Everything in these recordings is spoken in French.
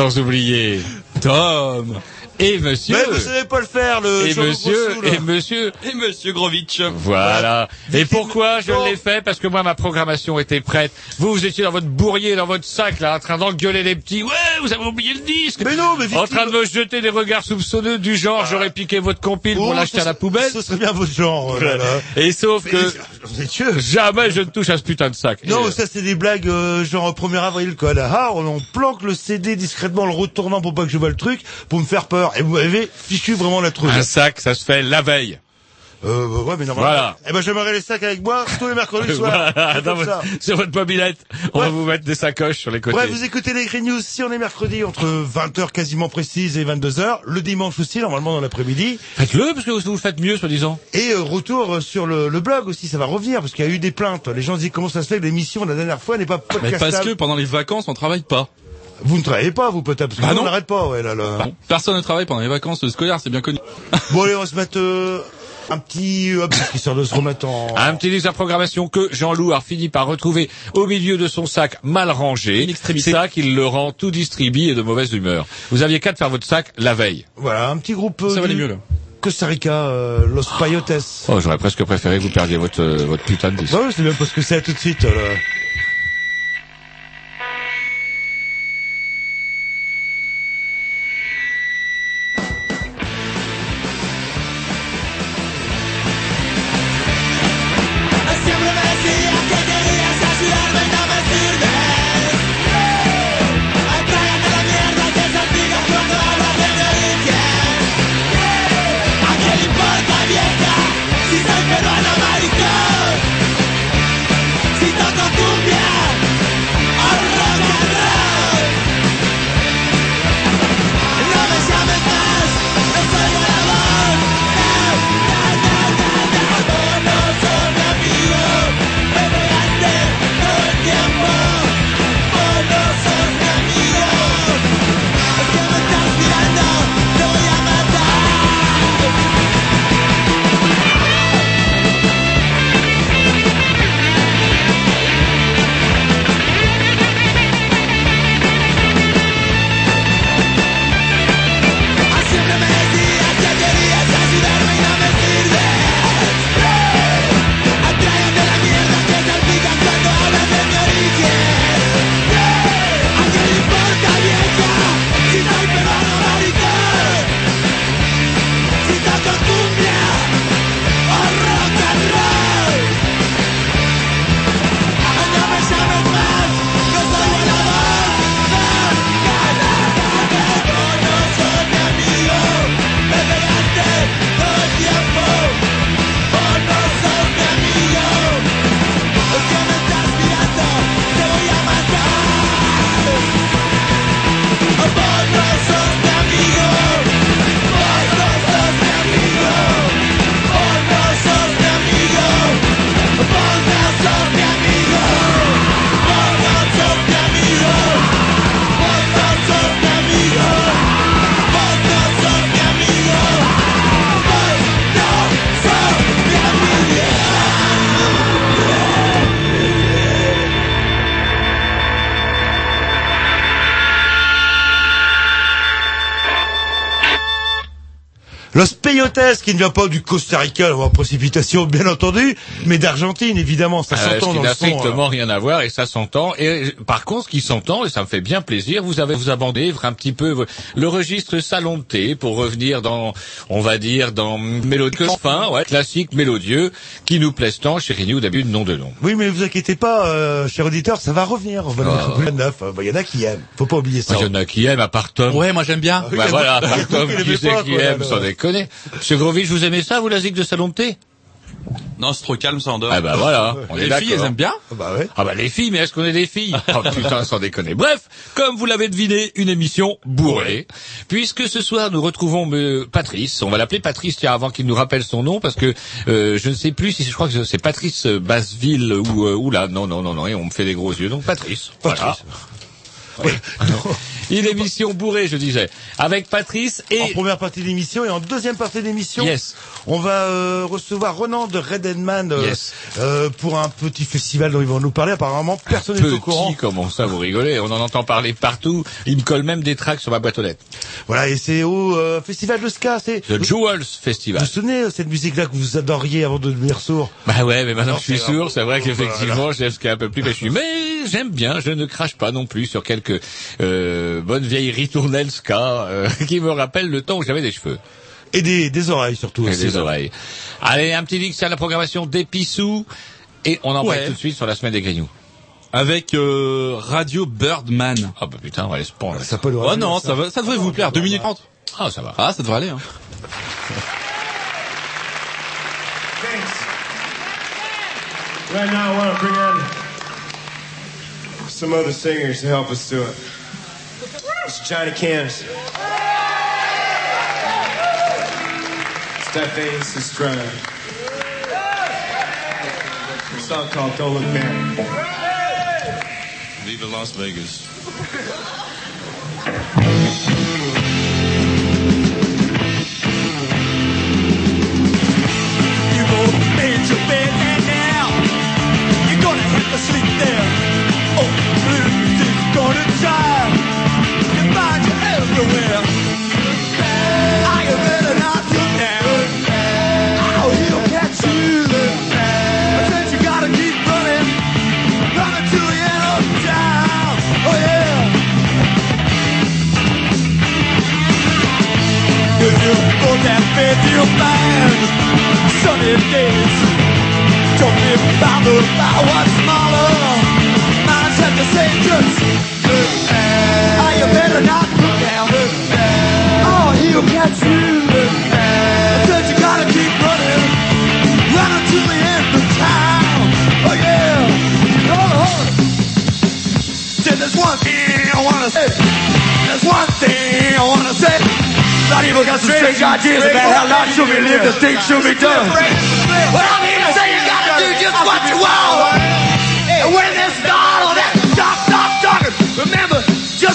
Sans oublier Tom et monsieur. Mais vous savez pas le faire, le et monsieur, et monsieur, Et Monsieur Grovitch. voilà. Et pourquoi je l'ai fait? Parce que moi, ma programmation était prête. Vous, vous étiez dans votre bourrier, dans votre sac, là, en train d'engueuler les petits. Ouais, vous avez oublié le disque. Mais non, mais En Vicky, train de me jeter des regards soupçonneux du genre, j'aurais piqué votre compile oh, pour l'acheter ce à la poubelle. Ce serait bien votre genre, oh là là. Et sauf que Jamais je ne touche à ce putain de sac. Non, Et, ça c'est des blagues euh, genre 1er avril quoi. Là, ah, on, on planque le CD discrètement en le retournant pour pas que je vois le truc, pour me faire peur. Et vous m'avez fichu vraiment la trouille. un sac, ça se fait la veille. Euh, ouais, mais normalement. Voilà. Eh ben, j'aimerais les sacs avec moi tous les mercredis soirs. Voilà, dans votre- sur votre mobilette, on va vous mettre des sacoches sur les côtés. Ouais, vous écoutez les Green News si on est mercredi entre 20h quasiment précise et 22h. Le dimanche aussi, normalement dans l'après-midi. Faites-le parce que vous vous le faites mieux, soi-disant. Et euh, retour euh, sur le, le blog aussi, ça va revenir parce qu'il y a eu des plaintes. Les gens se disent comment ça se fait que l'émission la dernière fois n'est pas Mais podcastable. parce que pendant les vacances, on travaille pas. Vous ne travaillez pas, vous peut-être, parce que Bah non. on n'arrête pas, ouais, là, là. Bon, personne ne travaille pendant les vacances scolaires, c'est bien connu. Bon, allez, on va se mettre euh, un petit... Hop, histoire de se remettre en... Un petit disque à programmation que Jean-Loup a fini par retrouver au milieu de son sac mal rangé. C'est ça qui le rend tout distribué et de mauvaise humeur. Vous aviez qu'à de faire votre sac la veille. Voilà, un petit groupe... euh, Ça va aller du mieux, là. Costa Rica, euh, Los Payotes. Oh, j'aurais presque préféré que vous perdiez votre, euh, votre putain de disque. Bah ouais, c'est bien parce que c'est à tout de suite. euh, là. Peyotes, qui ne vient pas du Costa Rica, en précipitation, bien entendu, mais d'Argentine, évidemment, ça Euh, s'entend dans le n'a son. hein. strictement rien à voir et ça s'entend. Et par contre, ce qui s'entend, et ça me fait bien plaisir, vous avez vous abandé un petit peu le registre salon de thé pour revenir dans, on va dire, dans mélodieux fin, ouais, classique mélodieux, qui nous plaise tant chez Renew d'habitude nom de nom. Oui, mais vous inquiétez pas, euh, cher auditeur, ça va revenir. Ah. mettre neuf. Il y en a qui aiment. Faut pas oublier ça. Il y en a qui aiment à part Tom. Ouais, moi j'aime bien. Bah voilà, Il y a par Tom, qui pas, qui aime, sans déconner. Monsieur Grovitch, vous aimez ça, vous, la zig de salon de thé? Non, c'est trop calme, ça endort. Ah bah voilà, on est Les filles, elles d'accord. aiment bien? Bah ouais. Ah bah les filles, mais est-ce qu'on est des filles? Oh putain, sans déconner. Bref, comme vous l'avez deviné, une émission bourrée. Puisque ce soir, nous retrouvons euh, Patrice. On va l'appeler Patrice, tiens, avant qu'il nous rappelle son nom, parce que euh, je ne sais plus si je crois que c'est Patrice Basseville ou, euh, ou là. Non, non, non, non, et on me fait des gros yeux. Donc Patrice. Voilà. Une émission bourrée, je disais, avec Patrice En et... première partie de l'émission et en deuxième partie de l'émission, Yes. on va euh, recevoir Renan de Red euh, Yes. euh, pour un petit festival dont ils vont nous parler. Apparemment, personne n'est au courant. Petit, comment ça, vous rigolez? On en entend parler partout. Il me colle même des tracks sur ma boîte aux lettres. Voilà, et c'est au festival de ska. C'est The Jewels vous Festival. vous souvenez euh, cette musique-là que vous adoriez avant de devenir sourd? Bah ouais, mais maintenant je suis sourd, c'est vrai Voilà. qu'effectivement, j'aime ce qui est un peu plus péchu. Mais j'aime bien, je ne crache pas non plus sur quelques euh, bonnes vieilles ritournelles ska euh, qui me rappellent le temps où j'avais des cheveux Et des, des oreilles surtout et aussi. des oreilles. Allez, un petit link à la programmation d'Épissou et on en Ouais. parle tout de suite sur la semaine des Grignoux. Avec euh, Radio Birdman. Ah bah putain, on va aller se pendre. Ça peut le Oh non, ça, va, ça devrait vous plaire. 2 minutes 30. Ah, ça va. Ah, ça devrait aller. Hein. Right now, I want to bring in some other singers to help us do it. It's Johnny Canis. Stephanie Sistrana. A song called Don't Look Back. Viva Las Vegas. You both gonna drive and find you everywhere. I you. Oh, you. Gotta keep running, running to the end of town. Oh yeah. If you you'll find sunny days. Don't be bothered by what's smaller. Minds have to say just look. Oh, you better not look down. Oh, he'll catch you. I said you gotta keep running, running to the end of town. Oh yeah. Oh, oh. Said there's one thing I wanna say. There's one thing I wanna say. Of people got some strange ideas about how life should be lived and things should be done. Well, I mean to say you gotta do just what you want. And when they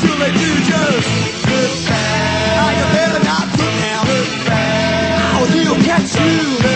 till they do, just. Oh, you better not look now. Look he'll catch you.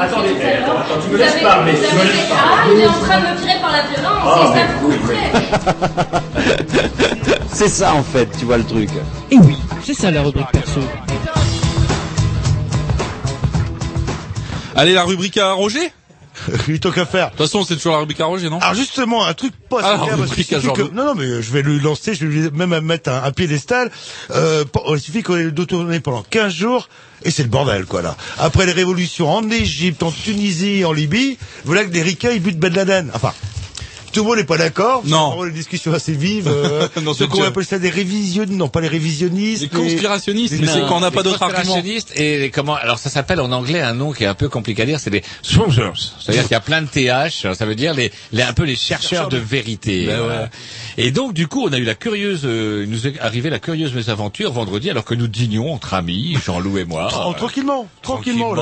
Attendez, attends, attends, tu me laisses parler, tu me laisses Ah, il est en train de me tirer par la violence, c'est ça vous plaît. C'est ça en fait, tu vois le truc. Et oui, c'est ça la rubrique perso. Allez, la rubrique à Roger? Il tant qu'à faire. De toute façon, c'est toujours la rubrique à Roger, non Alors justement, un truc pas Ah, clair, parce qu'il suffit que- Non, non, mais je vais lui lancer, je vais lui même mettre un, un piédestal. Euh, il suffit qu'on ait le tourner pendant 15 jours, et c'est le bordel, quoi, là. Après les révolutions en Égypte, en Tunisie, en Libye, voilà que des ricains, ils butent Ben Laden. Enfin... Tout le monde n'est pas d'accord. Non. C'est vraiment des discussions assez vives. Euh, Non, donc on appelle ça des révisionnistes, non pas les révisionnistes. Les conspirationnistes, mais c'est quand on n'a pas Les d'autres arguments. conspirationnistes et les comment alors ça s'appelle en anglais un nom qui est un peu compliqué à dire c'est des smoothers c'est-à-dire qu'il y a plein de th ça veut dire les, les un peu les chercheurs de vérité Ben voilà. ouais. et donc du coup on a eu la curieuse euh, il nous est arrivé la curieuse mésaventure vendredi alors que nous dînions entre amis Jean-Loup et moi Oh, tranquillement, tranquillement,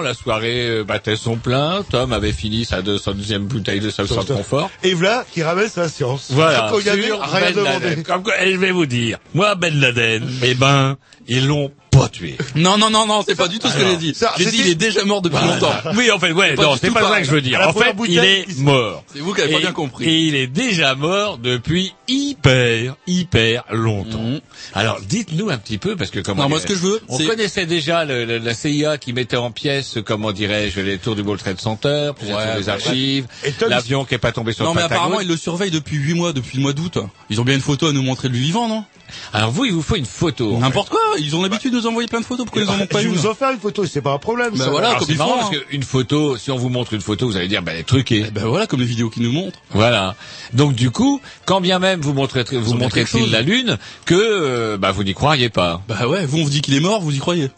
là. La soirée euh, battait son plein. Tom avait fini sa deuxième bouteille de sauce de confort. Et voilà qui ramène sa science. Voilà. Quand il y rien Ben demandé. Comme quoi, et je vais vous dire, moi Ben Laden, eh ben, ils l'ont pas tué. Non, non, non, non, c'est pas du tout ce que j'ai dit. ça, J'ai dit, il est déjà mort depuis longtemps. Oui, en fait, ouais, non, c'est pas ça pareil. que je veux dire. En fait, il est mort. C'est vous qui avez pas bien compris. Et il est déjà mort depuis hyper, hyper longtemps. Mhm. Alors, dites-nous un petit peu, parce que comment Non, moi, ce que je veux, on connaissait déjà le- le- la CIA qui mettait en pièces, comment dirais-je, les tours du World Trade Center, plusieurs des archives, l'avion qui est pas tombé sur Non, le mais Pentagone. apparemment, ils le surveillent depuis 8 mois, depuis le mois d'août. Ils ont bien une photo à nous montrer de lui vivant, non? Alors vous, il vous faut une photo. N'importe quoi. Ils ont l'habitude de nous envoyer plein de photos. Pourquoi ils en ont pas Je une vais vous en faire une photo, c'est pas un problème. Bah ça. voilà, Alors, comme c'est ils marrant font, parce hein. qu'une photo, si on vous montre une photo, vous allez dire, ben, elle est truquée. Eh Ben voilà, comme les vidéos qu'ils nous montrent. Voilà. Donc du coup, quand bien même vous montrez, vous ont bien montrez quelque chose. la Lune, que euh, bah, vous n'y croyez pas. Bah ouais, vous on vous dit qu'il est mort, vous y croyez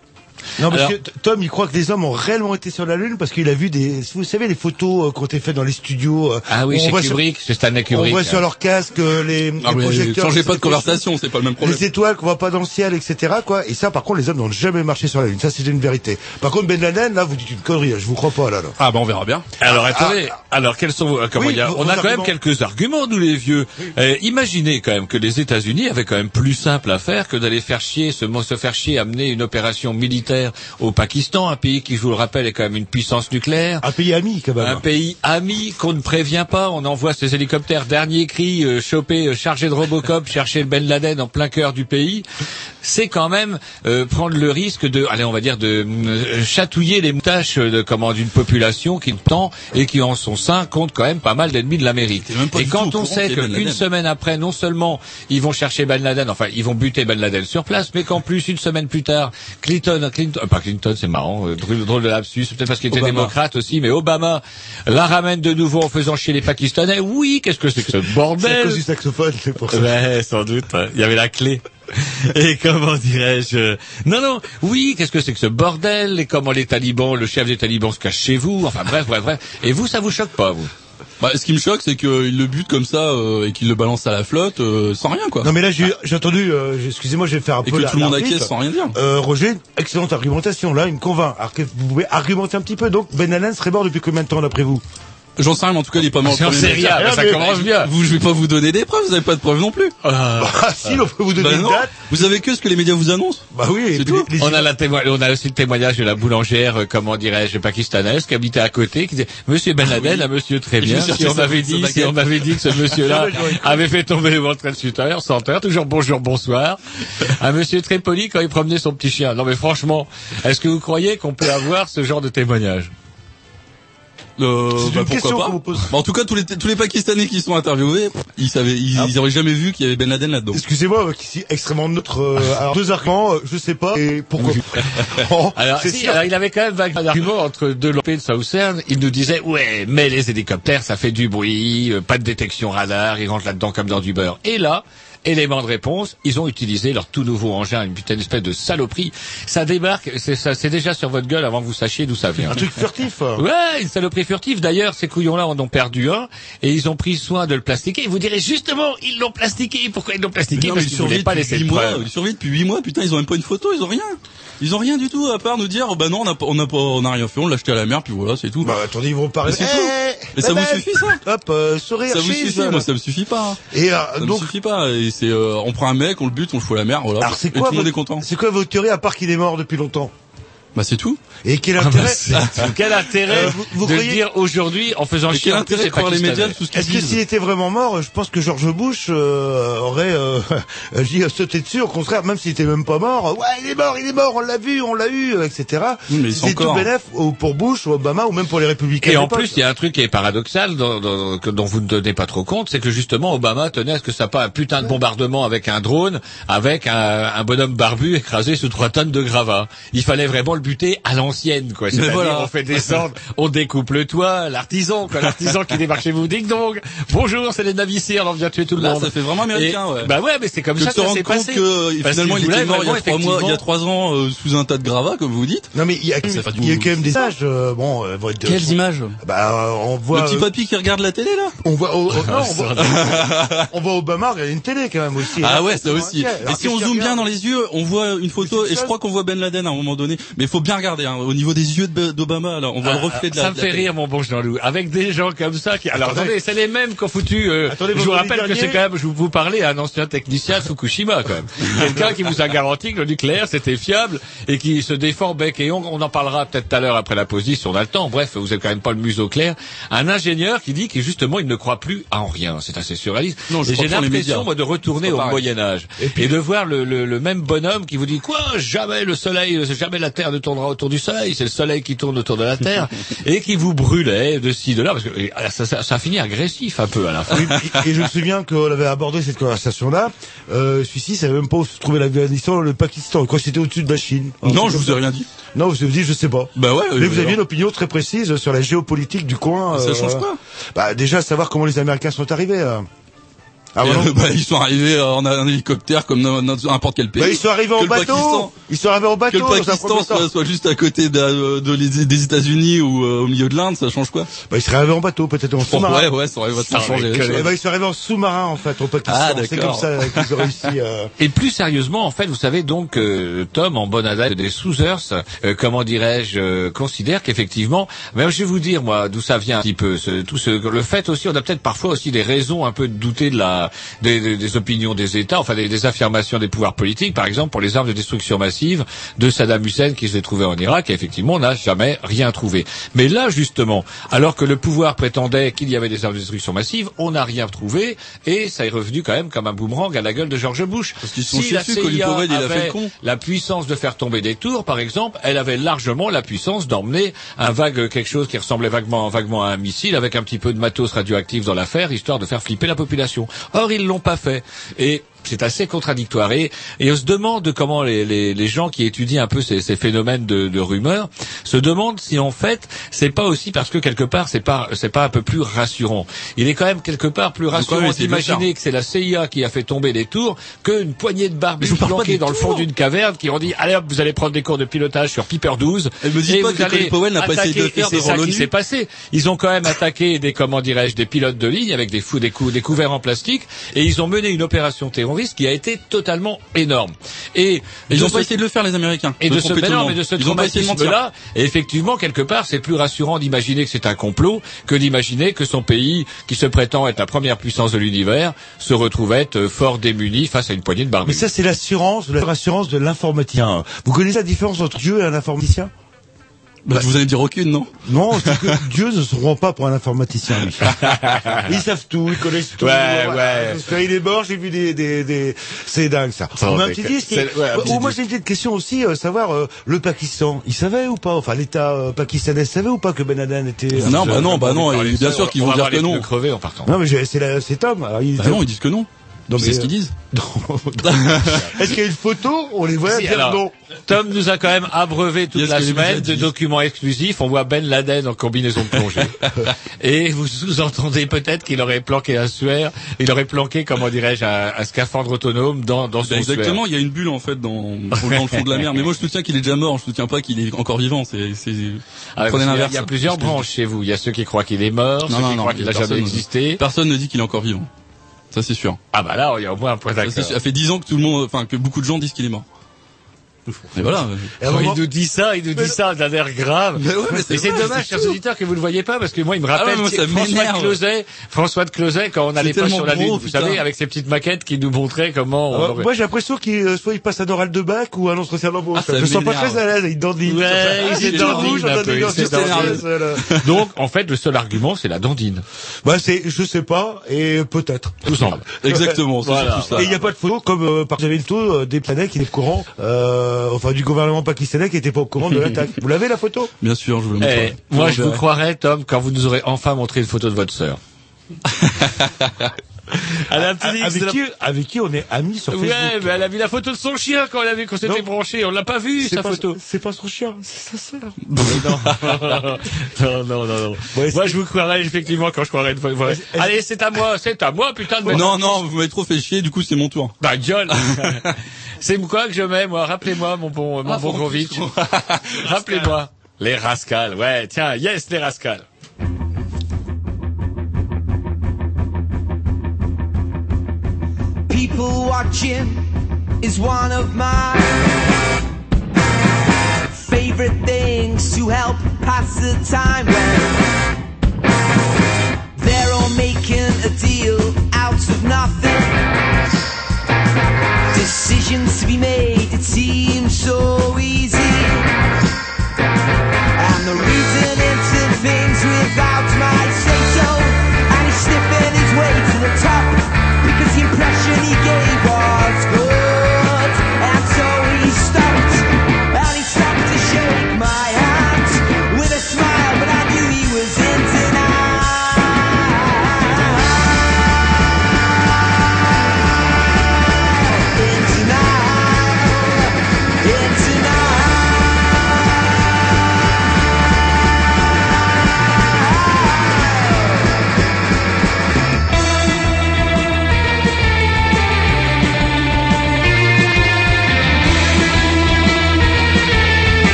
Non, parce Alors- que Tom, il croit que les hommes ont réellement été sur la Lune parce qu'il a vu des, vous savez, les photos euh, qui ont été faites dans les studios. euh, Ah oui, on chez voit sur- Kubrick, chez Stanley On Kubrick. voit sur leur casque euh, les, les Ah mais projecteurs. changez pas de les- conversation, c'est pas le même problème. Les étoiles qu'on voit pas dans le ciel, etc. Quoi. Et ça, par contre, les hommes n'ont jamais marché sur la Lune. Ça, c'est une vérité. Par contre, Ben Laden, là, vous dites une connerie. Je vous crois pas, là. là. Ah bah on verra bien. Alors Ah, attendez, alors quels sont vos, euh, comment Oui, il y a, vos- on a quand même quelques arguments nous les vieux. Euh, imaginez quand même que les États-Unis avaient quand même plus simple à faire que d'aller faire chier, se, se faire chier, amener une opération militaire au Pakistan, un pays qui, je vous le rappelle, est quand même une puissance nucléaire. Un pays ami, quand même. Un pays ami qu'on ne prévient pas, on envoie ces hélicoptères dernier cri, euh, chopés, euh, chargés de Robocop, chercher le Ben Laden en plein cœur du pays. C'est quand même euh, prendre le risque de, allez, on va dire, de euh, chatouiller les moustaches de comment d'une population qui tend et qui en son sein compte quand même pas mal d'ennemis de l'Amérique. Et quand on sait Ben qu'une Laden. semaine après, non seulement ils vont chercher Ben Laden, enfin ils vont buter Ben Laden sur place, mais qu'en plus une semaine plus tard, Clinton, Clinton, euh, pas Clinton, c'est marrant, euh, drôle, de lapsus, peut-être parce qu'il était Obama. démocrate aussi, mais Obama la ramène de nouveau en faisant chier les Pakistanais. Oui, qu'est-ce que c'est que ce C'est à bordel cause du saxophone, c'est pour ça. Ouais, sans doute. ouais. Il y avait la clé. Et comment dirais-je euh, Non, non. Oui, qu'est-ce que c'est que ce bordel? Et comment les talibans, le chef des talibans se cache chez vous? Enfin bref, bref, bref. Et vous, ça vous choque pas, vous? Bah ce qui me choque c'est qu'il le bute comme ça euh, et qu'il le balance à la flotte euh, sans rien quoi. Non, mais là, j'ai j'ai entendu, euh, j'ai- excusez-moi, je vais faire un Et peu que la- tout le monde l'arbitre. acquiesce sans rien dire. Euh, Roger, excellente argumentation. Là, il me convainc. Alors, que vous pouvez argumenter un petit peu. Donc, Ben Laden serait mort depuis combien de temps, d'après vous? J'en sais rien, mais en tout cas il est pas mort. mec. rien, Ah, mais ça mais- commence bien. Vous, je vais pas vous donner des preuves, vous avez pas de preuves non plus. Ah, si, on peut vous donner Bah une non. date. Vous avez que ce que les médias vous annoncent. Bah oui, C'est tout. les- les- On a, la témo- on a aussi le témoignage de la boulangère, euh, comment dirais-je, pakistanaise, qui habitait à côté, qui disait, Monsieur Ben Laden, un monsieur très bien. Si on avait dit, si on avait dit que ce monsieur-là avait fait tomber le ventre de Sutter, senteur, toujours bonjour, bonsoir. Un monsieur très poli quand il promenait son petit chien. Non mais franchement, est-ce que vous croyez qu'on peut avoir ce genre de témoignage? Euh, C'est bah, une question pourquoi qu'on vous pas. pose. Bah, en tout cas tous les tous les Pakistanais qui sont interviewés, ils savaient, ils, Ah. ils auraient jamais vu qu'il y avait Ben Laden là-dedans. Excusez-moi, euh, qui est extrêmement neutre. euh, alors, deux arguments, euh, je sais pas. Et pourquoi Oh, Alors, si, alors, il avait quand même vague argument entre deux lopés de Southern. Il nous disait, ouais, mais les hélicoptères, ça fait du bruit, euh, pas de détection radar, ils rentrent là-dedans comme dans du beurre. Et là, élément de réponse, ils ont utilisé leur tout nouveau engin, une putain d'espèce de saloperie. Ça débarque, c'est ça, c'est déjà sur votre gueule avant que vous sachiez d'où ça vient. Un truc furtif. euh. Ouais, une saloperie furtive. D'ailleurs, ces couillons-là en ont perdu un et ils ont pris soin de le plastiquer. Et vous direz justement, ils l'ont plastiqué. Pourquoi ils l'ont plastiqué? Non, Parce qu'ils voulaient pas depuis laisser de mois. preuves. Ils survivent depuis 8 mois. Putain, ils ont même pas une photo. Ils ont rien. Ils ont rien du tout à part nous dire, oh, bah non, on a pas, on a pas, on a rien fait. On l'a acheté à la mer, puis voilà, c'est tout. Bah attendez, ils vont parler. Mais c'est tout. Eh, Mais ça Ben, vous suffit ça Hop, euh, sourire. Ça vous suffit. Moi, ça me suffit pas. hein. Et euh, Ça me suffit pas. Et c'est, euh, on prend un mec, on le bute, on le fout à la mer, voilà. alors c'est Et quoi tout le monde votre- est content. C'est quoi votre théorie à part qu'il est mort depuis longtemps? Bah c'est tout. Et quel Ah bah, intérêt Quel intérêt Euh, vous- vous de le croyez- dire aujourd'hui en faisant chier quel intérêt les croire médias tout ce qu'ils Est-ce que s'il était vraiment mort, je pense que George Bush euh, aurait euh, j'y ai sauté dessus. Au contraire, même s'il était même pas mort, ouais, il est mort, il est mort, on l'a vu, on l'a eu, etc. Oui, C'est tout ou pour Bush, ou Obama, ou même pour les républicains. Et en plus, il y a un truc qui est paradoxal, dont, dont- que- dont vous ne tenez pas trop compte, c'est que justement Obama tenait à ce que ça pas un putain de bombardement avec un drone, avec un, un bonhomme barbu écrasé sous trois tonnes de gravats. Il fallait vraiment le buter à l'ancienne, quoi. C'est-à-dire, voilà. on fait descendre, on découpe le toit, l'artisan, quoi, l'artisan qui débarque chez vous, ding dong. Bonjour, c'est les naviciers, on vient tuer tout le Là, monde. ça fait vraiment américain, Et- ouais. Bah ouais, mais c'est comme Que ça de que ça s'est passé. que Parce finalement il était mort il y a trois mois, il y a trois ans euh, sous un tas de gravats comme vous dites. Non mais il y a, il y quand même des images. euh, bon, euh, vont être- Quelles images Bah, euh, on voit. Le petit euh, papy qui regarde la télé là on voit, oh, oh, non, on voit, on voit Obama regarder une télé quand même aussi. Ah ouais, ça aussi. Et si on zoome bien dans les yeux, on voit une photo et je crois qu'on voit Ben Laden à un moment donné. Mais faut bien regarder hein, au niveau des yeux d'Obama là, on voit le reflet de la Ah, Ça me la fait rire, mon bon Jean-Loup. Avec des gens comme ça qui, alors Attendez. c'est les mêmes qu'ont foutu, euh, Attendez, je vous rappelle que c'est quand même, je vous parlais à un ancien technicien de Fukushima, quand même. Quelqu'un qui vous a garanti que le nucléaire c'était fiable et qui se défend bec et ongle. On en parlera peut-être tout à l'heure après la pause 10 si on a le temps. Bref, vous êtes quand même pas le museau clair. Un ingénieur qui dit que justement il ne croit plus en rien. C'est assez surréaliste. Non, je et j'ai l'impression, moi, de retourner au. Moyen Âge et, de voir le, le, le même bonhomme qui vous dit quoi Jamais le soleil, jamais la Terre ne tournera autour du soleil. C'est le soleil qui tourne autour de la Terre et qui vous brûlait de ci de là parce que ah, ça, ça, ça finit agressif un peu à la fin. Et je me souviens qu'on avait abordé cette conversation-là. Euh, celui-ci savait même pas où se trouvait l'Afghanistan, le Pakistan. Quoi, c'était au-dessus de la Chine. Non, je vous ai rien dit. Non, vous avez dit, je sais pas. Bah ouais. Mais vous aviez une opinion très précise sur la géopolitique du coin. Ça euh, change quoi? Bah déjà savoir comment les Américains sont arrivés. euh. Ah, Et, euh, bah, ils sont arrivés en un hélicoptère comme n'importe quel pays. Bah, ils sont arrivés en Que le bateau. Pakistan- Ils sont arrivés en Que bateau. le dans un Pakistan soit, soit juste à côté de, de les- des États-Unis ou euh, au milieu de l'Inde, ça change quoi Bah, ils seraient arrivés en bateau, peut-être en Bon, sous-marin. Ouais, ouais, ça aurait Ça changé. que- ils sont arrivés en sous-marin en fait au Pakistan. Ah, c'est comme d'accord. ça qu'ils ont réussi. euh. Et plus sérieusement, en fait, vous savez donc, euh, Tom, en bonne adepte des Sousers, euh, comment dirais-je, euh, considère qu'effectivement, mais je vais vous dire moi d'où ça vient un petit peu, ce, tout ce, le fait aussi, on a peut-être parfois aussi des raisons un peu de douter de la, des, des- des opinions des États, enfin des, des affirmations des pouvoirs politiques, par exemple pour les armes de destruction massive de Saddam Hussein qui se les trouvait en Irak, et effectivement, on n'a jamais rien trouvé. Mais là, justement, alors que le pouvoir prétendait qu'il y avait des armes de destruction massive, on n'a rien trouvé, et ça est revenu quand même comme un boomerang à la gueule de George Bush. Parce qu'ils sont Si la CIA Powell, il a fait avait con. la puissance de faire tomber des tours, par exemple, elle avait largement la puissance d'emmener un vague quelque chose qui ressemblait vaguement, vaguement à un missile avec un petit peu de matos radioactif dans l'affaire, histoire de faire flipper la population. Or, ils l'ont pas fait. Et c'est assez contradictoire. Et, et on se demande comment les, les, les gens qui étudient un peu ces, ces phénomènes de, de rumeurs se demandent si en fait c'est pas aussi parce que quelque part c'est pas c'est pas un peu plus rassurant. Il est quand même quelque part plus quand rassurant d'imaginer que c'est la CIA qui a fait tomber les tours qu'une poignée de barbus planqués dans le fond tours. d'une caverne qui ont dit allez hop vous allez prendre des cours de pilotage sur Piper 12 Elle me dit pas que Colin Powell n'a pas essayé de faire c'est devant ça qui l'ONU. s'est passé. Ils ont quand même attaqué des comment dirais-je des pilotes de ligne avec des fous des, coups, des couverts en plastique et ils ont mené une opération terroriste qui a été totalement énorme. Et, ils de ont pas ce- essayé de le faire, les Américains. et de ce, mais non, mais de ce essayé de mentir. traumatisme-là, et effectivement, quelque part, c'est plus rassurant d'imaginer que c'est un complot que d'imaginer que son pays, qui se prétend être la première puissance de l'univers, se retrouve être euh, fort démuni face à une poignée de Mais barbus. ça, c'est l'assurance, la rassurance de l'informaticien. Vous connaissez la différence entre Dieu et un informaticien? Bah, vous allez dire aucune, non Non, c'est que Dieu ne se rend pas pour un informaticien, lui. Ils savent tout, ils connaissent tout. Ouais, ouais. Ça, Il est mort, j'ai vu des, des, des... C'est dingue, ça. Oh, On a un petit que- disque. c'est- ouais, un petit Ou moi, j'ai une petite question aussi, euh, savoir, euh, le Pakistan, il savait ou pas? Enfin, l'État euh, pakistanais savait ou pas que Ben Laden était... euh, Non, bah non, bah non, et bien sûr qu'ils vont dire que non. crever en partant. Non, mais j'ai- c'est Tom. Il Bah non, ils disent que non. Non, C'est ce qu'ils disent. Est-ce qu'il y a une photo On les voit Si, dire alors, non. Tom nous a quand même abreuvé toute la semaine de documents exclusifs. On voit Ben Laden en combinaison de plongée. Et vous sous-entendez peut-être qu'il aurait planqué un suaire, il aurait planqué, comment dirais-je, un, un scaphandre autonome dans, dans son suaire. exactement, il y a une bulle en fait dans, dans le fond de la mer. Mais moi je soutiens qu'il est déjà mort, je soutiens pas qu'il est encore vivant. C'est, c'est... Ah. Il y a plusieurs branches chez vous. Il y a ceux qui croient qu'il est mort, Non, ceux non, qui non, croient qu'il n'a jamais personne. existé. Personne ne dit qu'il est encore vivant. Ça c'est sûr. Ah bah là, il y a au moins un point Ça, d'accord. Ça fait dix ans que tout le monde, enfin que beaucoup de gens disent qu'il est mort. Et voilà. Et moment- il nous dit ça, il nous dit ça d'un air grave. Mais ouais, mais c'est Et c'est vrai, dommage, chers auditeurs, que vous ne le voyez pas, parce que moi, il me rappelle Ah ouais, moi, sais, François de. Closet, François de Closet, quand on n'allait pas sur la gros, Lune, vous putain. savez, avec ses petites maquettes qui nous montraient comment on aurait- moi, j'ai l'impression qu'il euh, soit il passe un oral de bac ou un entretien d'embauche. Ah, je me sens pas très à l'aise. Il dandine. Ouais, Ah, il dandine des. Donc, en fait, le seul argument, c'est la dandine. Bah, c'est, je sais pas, et peut-être. Tout semble. Exactement, c'est ça. Et il n'y a pas de photo comme euh, par j'avais le taux euh, des planètes qui étaient au courant, euh, enfin du gouvernement pakistanais qui était pas au courant de l'attaque. Vous l'avez la photo? Bien sûr, je vous le Eh, moi, je vous croirais, Tom, quand vous nous aurez enfin montré une photo de votre sœur. Elle a un petit X de avec la- qui, avec qui on est amis sur Facebook. Ouais, mais elle a mis la photo de son chien quand elle a vu qu'on s'était branché. On l'a pas vu, sa pas, photo. c'est pas son chien, c'est sa sœur. non, non, non, non. Ouais, moi, je vous croirais effectivement quand je croirais une fois. Allez, c'est à moi, c'est à moi, putain de Non, non, vous m'avez trop fait chier, du coup c'est mon tour. Ta gueule C'est quoi que je mets, moi? Rappelez-moi, mon bon, mon Ah, bon. Rappelez-moi. Les rascals, ouais, tiens, yes, les rascals. People watching is one of my favorite things to help pass the time when they're all making a deal out of nothing. Decisions to be made, it seems so easy. And the reason into things without my say so. And he's sniffing his way to the top because the impression he gave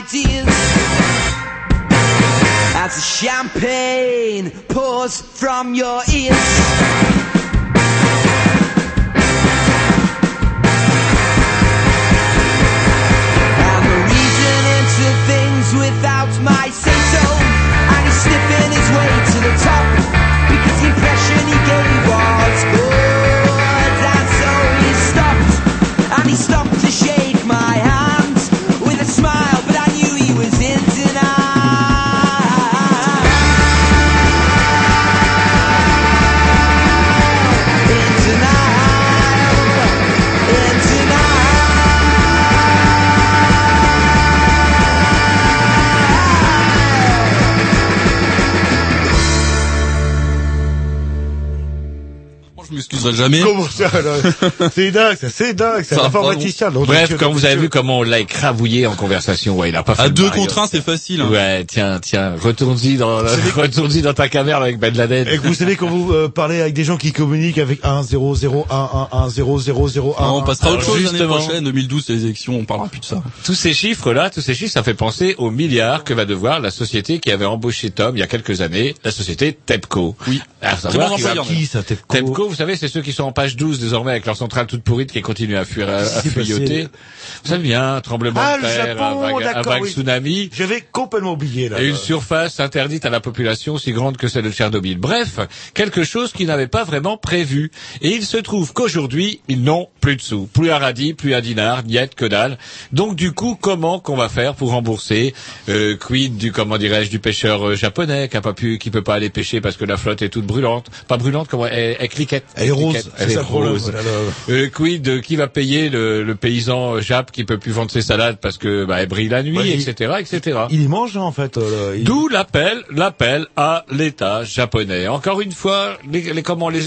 ideas as the champagne pours from your ears. Without jamais. Comment ça, là C'est dingue, ça, c'est dingue, c'est un informaticien. Bref, quand vous avez vu comment on l'a écrabouillé en conversation, ouais, il a pas fait À deux Mario. contre un, c'est facile. hein. Ouais, tiens, tiens, retourne-y dans, retourne-y dans ta caverne avec Ben Laden. Et que vous savez quand vous euh, parlez avec des gens qui communiquent avec 1 0 0 1 1 1 0 0 0 1 Non, on passera à autre chose l'année justement. prochaine, 2012, c'est les élections, on parlera plus de ça. Tous ces chiffres-là, tous ces chiffres, ça fait penser aux milliards que va devoir la société qui avait embauché Tom il y a quelques années, la société TEPCO. Oui. À Très savoir Qui ça Tepco TEPCO, vous savez, c'est ceux qui sont en page 12 désormais avec leur centrale toute pourrite qui continue à fuir, à, à qui fuyoter. passé Vous savez bien, un tremblement Ah, de terre, Japon, un vague, un vague oui. tsunami. J'avais complètement oublié là. Et une surface interdite à la population si grande que celle de Tchernobyl. Bref, quelque chose qu'ils n'avaient pas vraiment prévu. Et il se trouve qu'aujourd'hui, ils n'ont plus de sous. Plus un radis, plus un dinar, niet, que dalle. Donc du coup, comment qu'on va faire pour rembourser euh, Quid du, comment dirais-je, du pêcheur euh, japonais qui a pas pu, qui peut pas aller pêcher parce que la flotte est toute brûlante. Pas brûlante, comment Elle, elle cliquette. Elle rose, c'est le. Euh, quid de qui va payer le, le paysan Jap qui peut plus vendre ses salades parce que bah, elle brille la nuit, Ouais, il- etc., etc. Il y mange hein, en fait. euh, il- D'où l'appel, l'appel à l'État japonais. Encore une fois, les, les comment les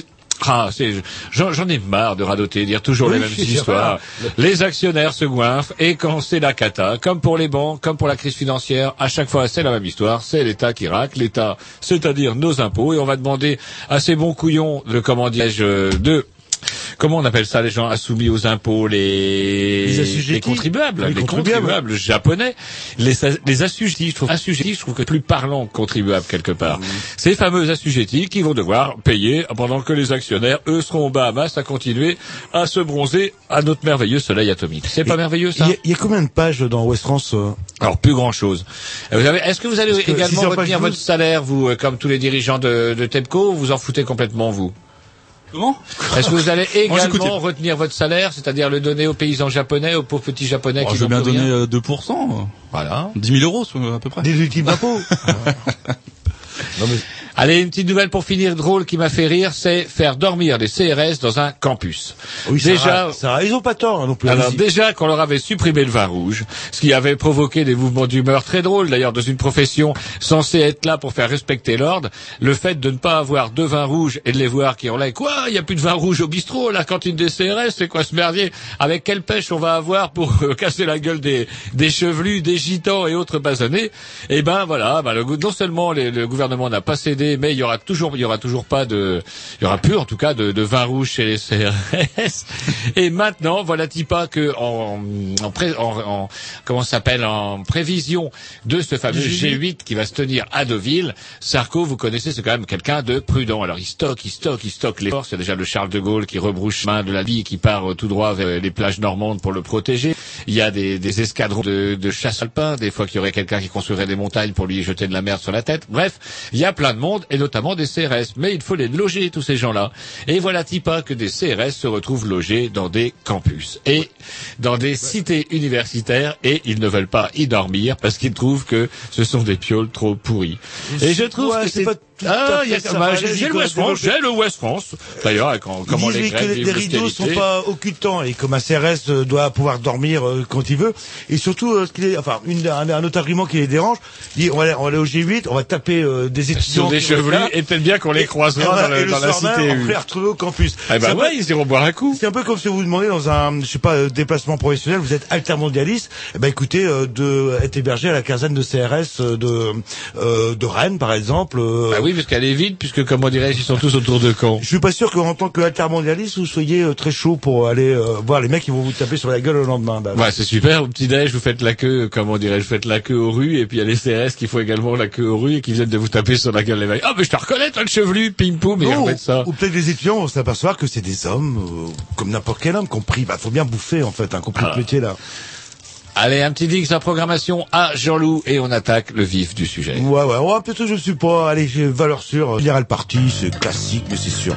ah, c'est, j'en, j'en ai marre de radoter, dire toujours Oui, les mêmes histoires. Les actionnaires se goinfrent et quand c'est la cata, comme pour les banques, comme pour la crise financière, à chaque fois c'est la même histoire. C'est l'État qui racle, l'État, c'est-à-dire nos impôts, et on va demander à ces bons couillons de comment dirais-je de comment on appelle ça les gens soumis aux impôts, les, Les assujettis. les contribuables, Les les contribuables. contribuables japonais, les, les assujettis. Je trouve assujettis, je trouve que plus parlant que contribuable quelque part. Mmh. Ces fameux assujettis qui vont devoir payer pendant que les actionnaires, eux, seront au Bahamas à continuer à se bronzer à notre merveilleux soleil atomique. C'est pas merveilleux ça Il y, y a combien de pages dans West France euh? Alors plus grand chose. Vous avez, est-ce que vous allez également retenir 12, votre salaire, vous, euh, comme tous les dirigeants de, de TEPCO, ou vous en foutez complètement vous? Comment? Est-ce que vous allez Moi, également retenir votre salaire, c'est-à-dire le donner aux paysans japonais, aux pauvres petits japonais Oh, qui Je veux bien donner rien euh, 2%. Voilà. 10 000 euros à peu près. Des ultimes impôts. non mais Allez, une petite nouvelle pour finir drôle qui m'a fait rire, c'est faire dormir les CRS dans un campus. oui, Déjà, ça ils ont pas tort hein, non plus. Alors déjà qu'on leur avait supprimé le vin rouge, ce qui avait provoqué des mouvements d'humeur très drôles d'ailleurs dans une profession censée être là pour faire respecter l'ordre, le fait de ne pas avoir de vin rouge et de les voir qui ont là quoi, il y a plus de vin rouge au bistrot, la cantine des CRS, c'est quoi ce merdier? Avec quelle pêche on va avoir pour euh, casser la gueule des, des chevelus, des gitans et autres basonnés Eh ben voilà, bah, le, non seulement les- le gouvernement n'a pas cédé, mais il y aura toujours, il y aura toujours pas de, il y aura plus en tout cas de, de vin rouge chez les CRS. Et maintenant, voilà pas que en, en, pré- en, en- comment s'appelle en prévision de ce fameux G8 qui va se tenir à Deauville, Sarko, vous connaissez, c'est quand même quelqu'un de prudent. Alors il stocke, il stocke, il stocke les forces. Il y a déjà le Charles de Gaulle qui rebrouche chemin de la vie et qui part euh, tout droit vers les plages normandes pour le protéger. Il y a des, des escadrons de, de chasse alpins, des fois qu'il y aurait quelqu'un qui construirait des montagnes pour lui jeter de la merde sur la tête. Bref, il y a plein de monde et notamment des CRS. Mais il faut les loger, tous ces gens-là. Et voilà pas que des CRS se retrouvent logés dans des campus et dans des cités universitaires et ils ne veulent pas y dormir parce qu'ils trouvent que ce sont des pioles trop pourries. Et je trouve Ouais, que c'est ah, il y a, bah, j'ai le West France, j'ai le West France. D'ailleurs, quand, comment les Grecs que vivent les rideaux sont pas occultants et comme un CRS euh, doit pouvoir dormir euh, quand il veut. Et surtout, euh, ce qu'il est, enfin, une, un, un autre argument qui les dérange, il dit on va, aller- on va aller au G8, on va taper euh, des étudiants sur des chevelus là, et peut-être bien qu'on les croisera dans, et le- dans la cité. on les retrouver au campus. Eh C'est ben un peu- ouais, ils iront boire un coup. C'est un peu comme si vous vous demandez dans un, je sais pas, euh, déplacement professionnel, vous êtes altermondialiste, eh ben écoutez, euh, de être hébergé à la caserne de CRS euh, de euh, de Rennes par exemple. euh, Bah oui, parce qu'elle est vide, puisque comme on dirait, ils sont tous autour de Caen. Je suis pas sûr qu'en tant qu'altermondialiste, vous soyez euh, très chaud pour aller euh, voir les mecs qui vont vous taper sur la gueule le lendemain. Bah, Ouais, c'est super. Au petit-déj, vous faites la queue, comme on dirait, vous faites la queue aux rues, et puis il y a les CRS qui font également la queue aux rues et qui viennent de vous taper sur la gueule les mecs. Ah, mais je te reconnais, toi, le chevelu, pim poum, et remettent ça. Ou peut-être les étudiants vont s'apercevoir que c'est des hommes, euh, comme n'importe quel homme, compris. Bah, faut bien bouffer, en fait, hein, compris Ah. le métier, là. Allez, un petit dix à programmation à Jean-Loup, et on attaque le vif du sujet. Ouais, ouais, ouais, peut-être je suis pas, allez, valeur sûre, général parti, c'est classique, mais c'est sûr.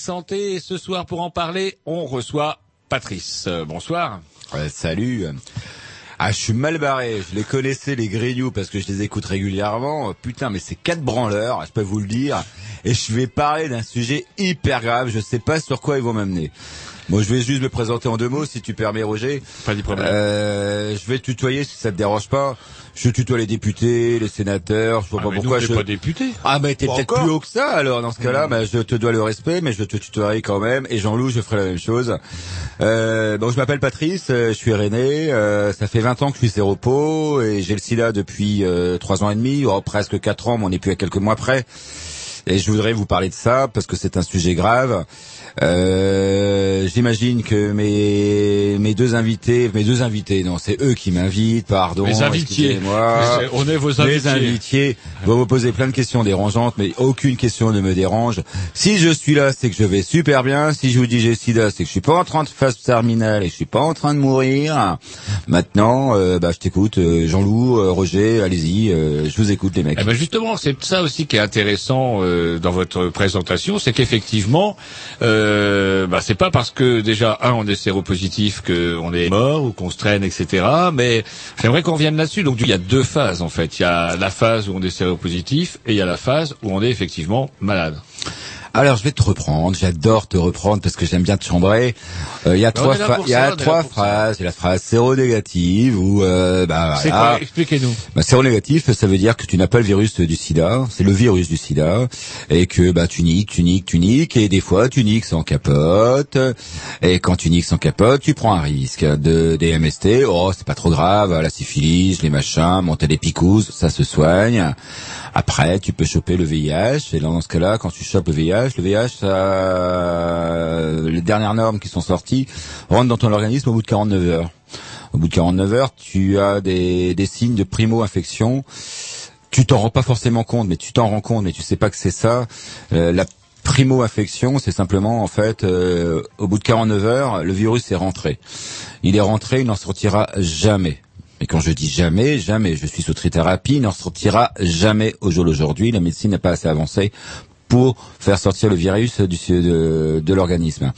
Santé. Et ce soir, pour en parler, on reçoit Patrice. Euh, bonsoir. Salut. Ah, je suis mal barré. Je les connaissais, les grignoux, parce que je les écoute régulièrement. Putain, mais c'est quatre branleurs, je peux vous le dire. Et je vais parler d'un sujet hyper grave. Je sais pas sur quoi ils vont m'amener. Bon, je vais juste me présenter en deux mots, si tu permets, Roger. Pas de problème. Euh, je vais tutoyer si ça te dérange pas. Je tutoie les députés, les sénateurs. Je vois Ah, pas mais nous, pourquoi est je. pas députés. Ah, mais t'es peut-être plus haut que ça. Alors, dans ce cas-là, Mmh. bah, je te dois le respect, mais je te tutoierai quand même. Et Jean-Loup, je ferai la même chose. Euh, bon, je m'appelle Patrice. euh, Je suis René. Euh, ça fait 20 ans que je suis séropo et j'ai le SIDA depuis euh, trois ans et demi, oh, presque quatre ans, mais on est plus à quelques mois près. Et je voudrais vous parler de ça parce que c'est un sujet grave. Euh, J'imagine que mes mes deux invités, mes deux invités, non, c'est eux qui m'invitent, pardon. Les invitiés. excusez-moi. On est vos Les invités. invités vont vous poser plein de questions dérangeantes, mais aucune question ne me dérange. Si je suis là, c'est que je vais super bien. Si je vous dis j'ai sida, c'est que je suis pas en train de phase terminale et je suis pas en train de mourir. Maintenant, euh, bah, je t'écoute, euh, Jean-Loup, euh, Roger, allez-y, je vous écoute les mecs. Eh ben justement, c'est ça aussi qui est intéressant euh, dans votre présentation, c'est qu'effectivement, euh, bah, c'est pas parce que déjà un on est séropositif qu'on est mort ou qu'on se traîne, etc. Mais j'aimerais qu'on revienne là-dessus. Donc il y a deux phases en fait. Il y a la phase où on est séropositif et il y a la phase où on est effectivement malade. Alors je vais te reprendre, j'adore te reprendre parce que j'aime bien te chambrer. Euh, Il y a trois, il y a trois phrases. Il y a la phrase séronégative où euh, bah, C'est voilà. quoi? Expliquez-nous. Bah, séronégatif, ça veut dire que tu n'as pas le virus du sida, c'est le virus du sida, et que bah tu niques, tu niques, tu niques, et des fois tu niques sans capote, et quand tu niques sans capote, tu prends un risque de des MST, oh c'est pas trop grave, la syphilis, les machins, monter des picousses, ça se soigne. Après, tu peux choper le VIH, et là, dans ce cas-là, quand tu chopes le VIH, le ça, les dernières normes qui sont sorties rentrent dans ton organisme au bout de 49 heures. Au bout de 49 heures, tu as des, signes de primo-infection. Tu t'en rends pas forcément compte, mais tu t'en rends compte, mais tu sais pas que c'est ça. Euh, la primo-infection, c'est simplement en fait, euh, au bout de 49 heures, le virus est rentré. Il est rentré, il n'en sortira jamais. Et quand je dis jamais, jamais, je suis sous trithérapie, il n'en sortira jamais au jour d'aujourd'hui. La médecine n'est pas assez avancée pour faire sortir le virus du, de, de l'organisme.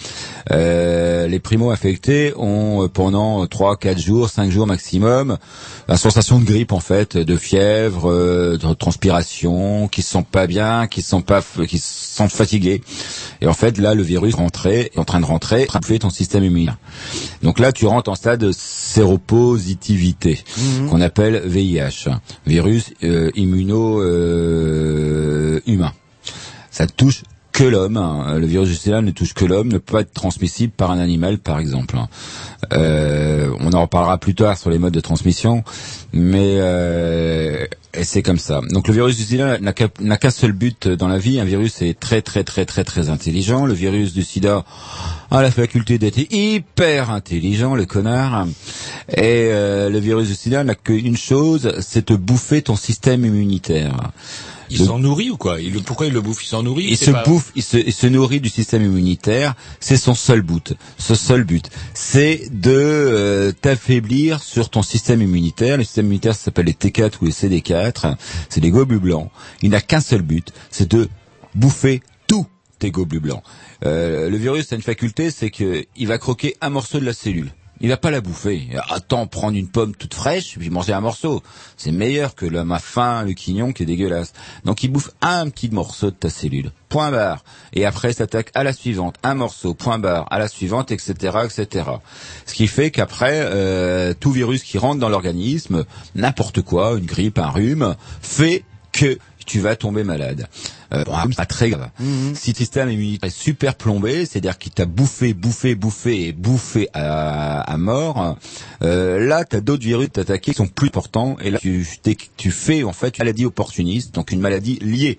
Euh, les primo-infectés ont euh, pendant 3, 4 jours, 5 jours maximum la sensation de grippe en fait, de fièvre, euh, de transpiration, qui se sentent pas bien, qui se sentent pas, qui se sentent fatigués. Et en fait là, le virus rentré, est en train de rentrer, tuer ton système immunitaire. Donc là, tu rentres en stade de séropositivité, qu'on appelle VIH, virus euh, immuno euh, humain ça touche que l'homme. hein. Le virus du sida ne touche que l'homme, ne peut pas être transmissible par un animal, par exemple. Euh, on en reparlera plus tard sur les modes de transmission, mais euh, c'est comme ça. Donc le virus du sida n'a qu'un n'a qu'un seul but dans la vie. Un virus est très très très très très intelligent. Le virus du sida a la faculté d'être hyper intelligent, le connard. Et euh, le virus du sida n'a qu'une chose, c'est de bouffer ton système immunitaire. Il s'en nourrit ou quoi? Il, Pourquoi il le bouffe? Il s'en nourrit il se pas- bouffe, il se, il se nourrit du système immunitaire. C'est son seul but. Ce seul but, c'est de euh, t'affaiblir sur ton système immunitaire. Le système immunitaire s'appelle les T4 ou les CD4. C'est des globules blancs. Il n'a qu'un seul but, c'est de bouffer tous tes globules blancs. Euh, le virus a une faculté, c'est que il va croquer un morceau de la cellule. Il va pas la bouffer. Attends, prendre une pomme toute fraîche puis manger un morceau. C'est meilleur que le ma faim, le quignon qui est dégueulasse. Donc il bouffe un petit morceau de ta cellule. Point barre. Et après, il s'attaque à la suivante. Un morceau. Point barre. À la suivante, etc., etc. Ce qui fait qu'après, euh, tout virus qui rentre dans l'organisme, n'importe quoi, une grippe, un rhume, fait que tu vas tomber malade. Euh, bon, pas très grave. Si ton système immunitaire est super plombé, c'est-à-dire qu'il t'a bouffé, bouffé, bouffé et bouffé à, à mort, euh, là, tu as d'autres virus t'attaquer qui sont plus importants. Et là, tu, tu fais en fait une maladie opportuniste, donc une maladie liée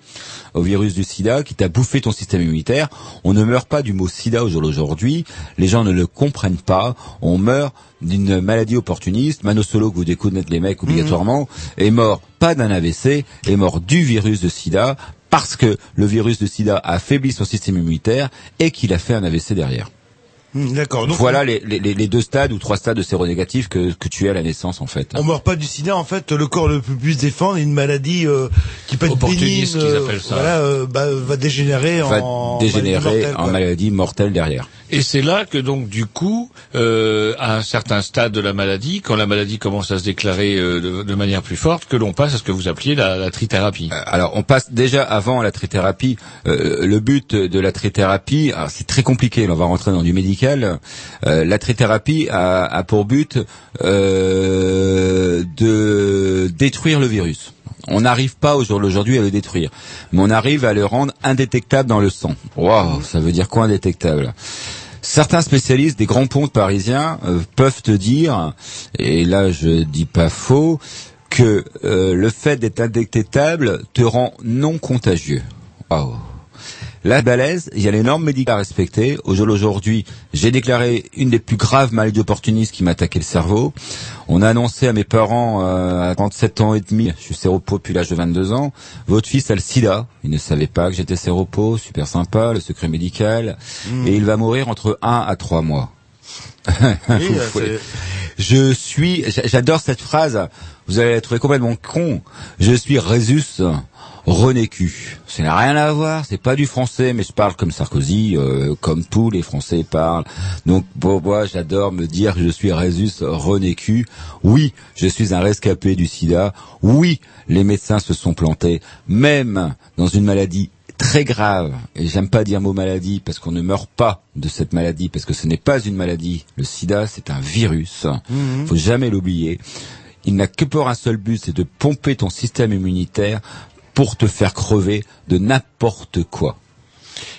au virus du sida qui t'a bouffé ton système immunitaire. On ne meurt pas du mot sida au jour d'aujourd'hui. Les gens ne le comprennent pas. On meurt d'une maladie opportuniste. Mano Solo, que vous découvrez les mecs obligatoirement, est mort pas d'un AVC, est mort du virus de sida parce que le virus de sida a affaibli son système immunitaire et qu'il a fait un AVC derrière. Hmm, D'accord. Donc, Voilà les, les, les deux stades ou trois stades de séronégatifs que, que tu es à la naissance en fait. On meurt pas du sida, en fait, le corps le plus plus se défendre, une maladie euh, qui peut être bénigne, Opportuniste, qu'ils appellent ça. voilà, euh, bah, va dégénérer va en dégénérer maladie mortelle, en maladie mortelle derrière. Et c'est là que donc du coup, euh, à un certain stade de la maladie, quand la maladie commence à se déclarer euh, de, de manière plus forte, que l'on passe à ce que vous appeliez la, la trithérapie. Euh, Alors, on passe déjà avant la trithérapie. Euh, le but de la trithérapie, alors, c'est très compliqué. là, on va rentrer dans du médical. Euh, la trithérapie a, pour but euh, de détruire le virus. On n'arrive pas au jour d'aujourd'hui à le détruire, mais on arrive à le rendre indétectable dans le sang. Waouh, ça veut dire quoi indétectable? Certains spécialistes des grands ponts parisiens euh, peuvent te dire, et là je dis pas faux, que le fait d'être indétectable te rend non contagieux. Waouh. La balèze, il y a les normes médicales à respecter. Au jour d'aujourd'hui, j'ai déclaré une des plus graves maladies opportunistes qui m'attaquait le cerveau. On a annoncé à mes parents euh, à 37 ans et demi, je suis séropo depuis l'âge de 22 ans, votre fils a le sida. Il ne savait pas que j'étais séropo, super sympa, le secret médical. Et il va mourir entre 1 à 3 mois. Oui, euh, je suis, j'a- j'adore cette phrase. Vous allez la trouver complètement con. Je suis Résus Renécu. Ça n'a rien à voir. C'est pas du français, mais je parle comme Sarkozy, euh, comme tous les Français parlent. Donc, pour moi, j'adore me dire que je suis Résus Renécu. Oui, je suis un rescapé du sida. Oui, les médecins se sont plantés. Même dans une maladie très grave, et j'aime pas dire mot maladie parce qu'on ne meurt pas de cette maladie, parce que ce n'est pas une maladie. Le sida, c'est un virus. Faut jamais l'oublier. Il n'a que pour un seul but, c'est de pomper ton système immunitaire pour te faire crever de n'importe quoi.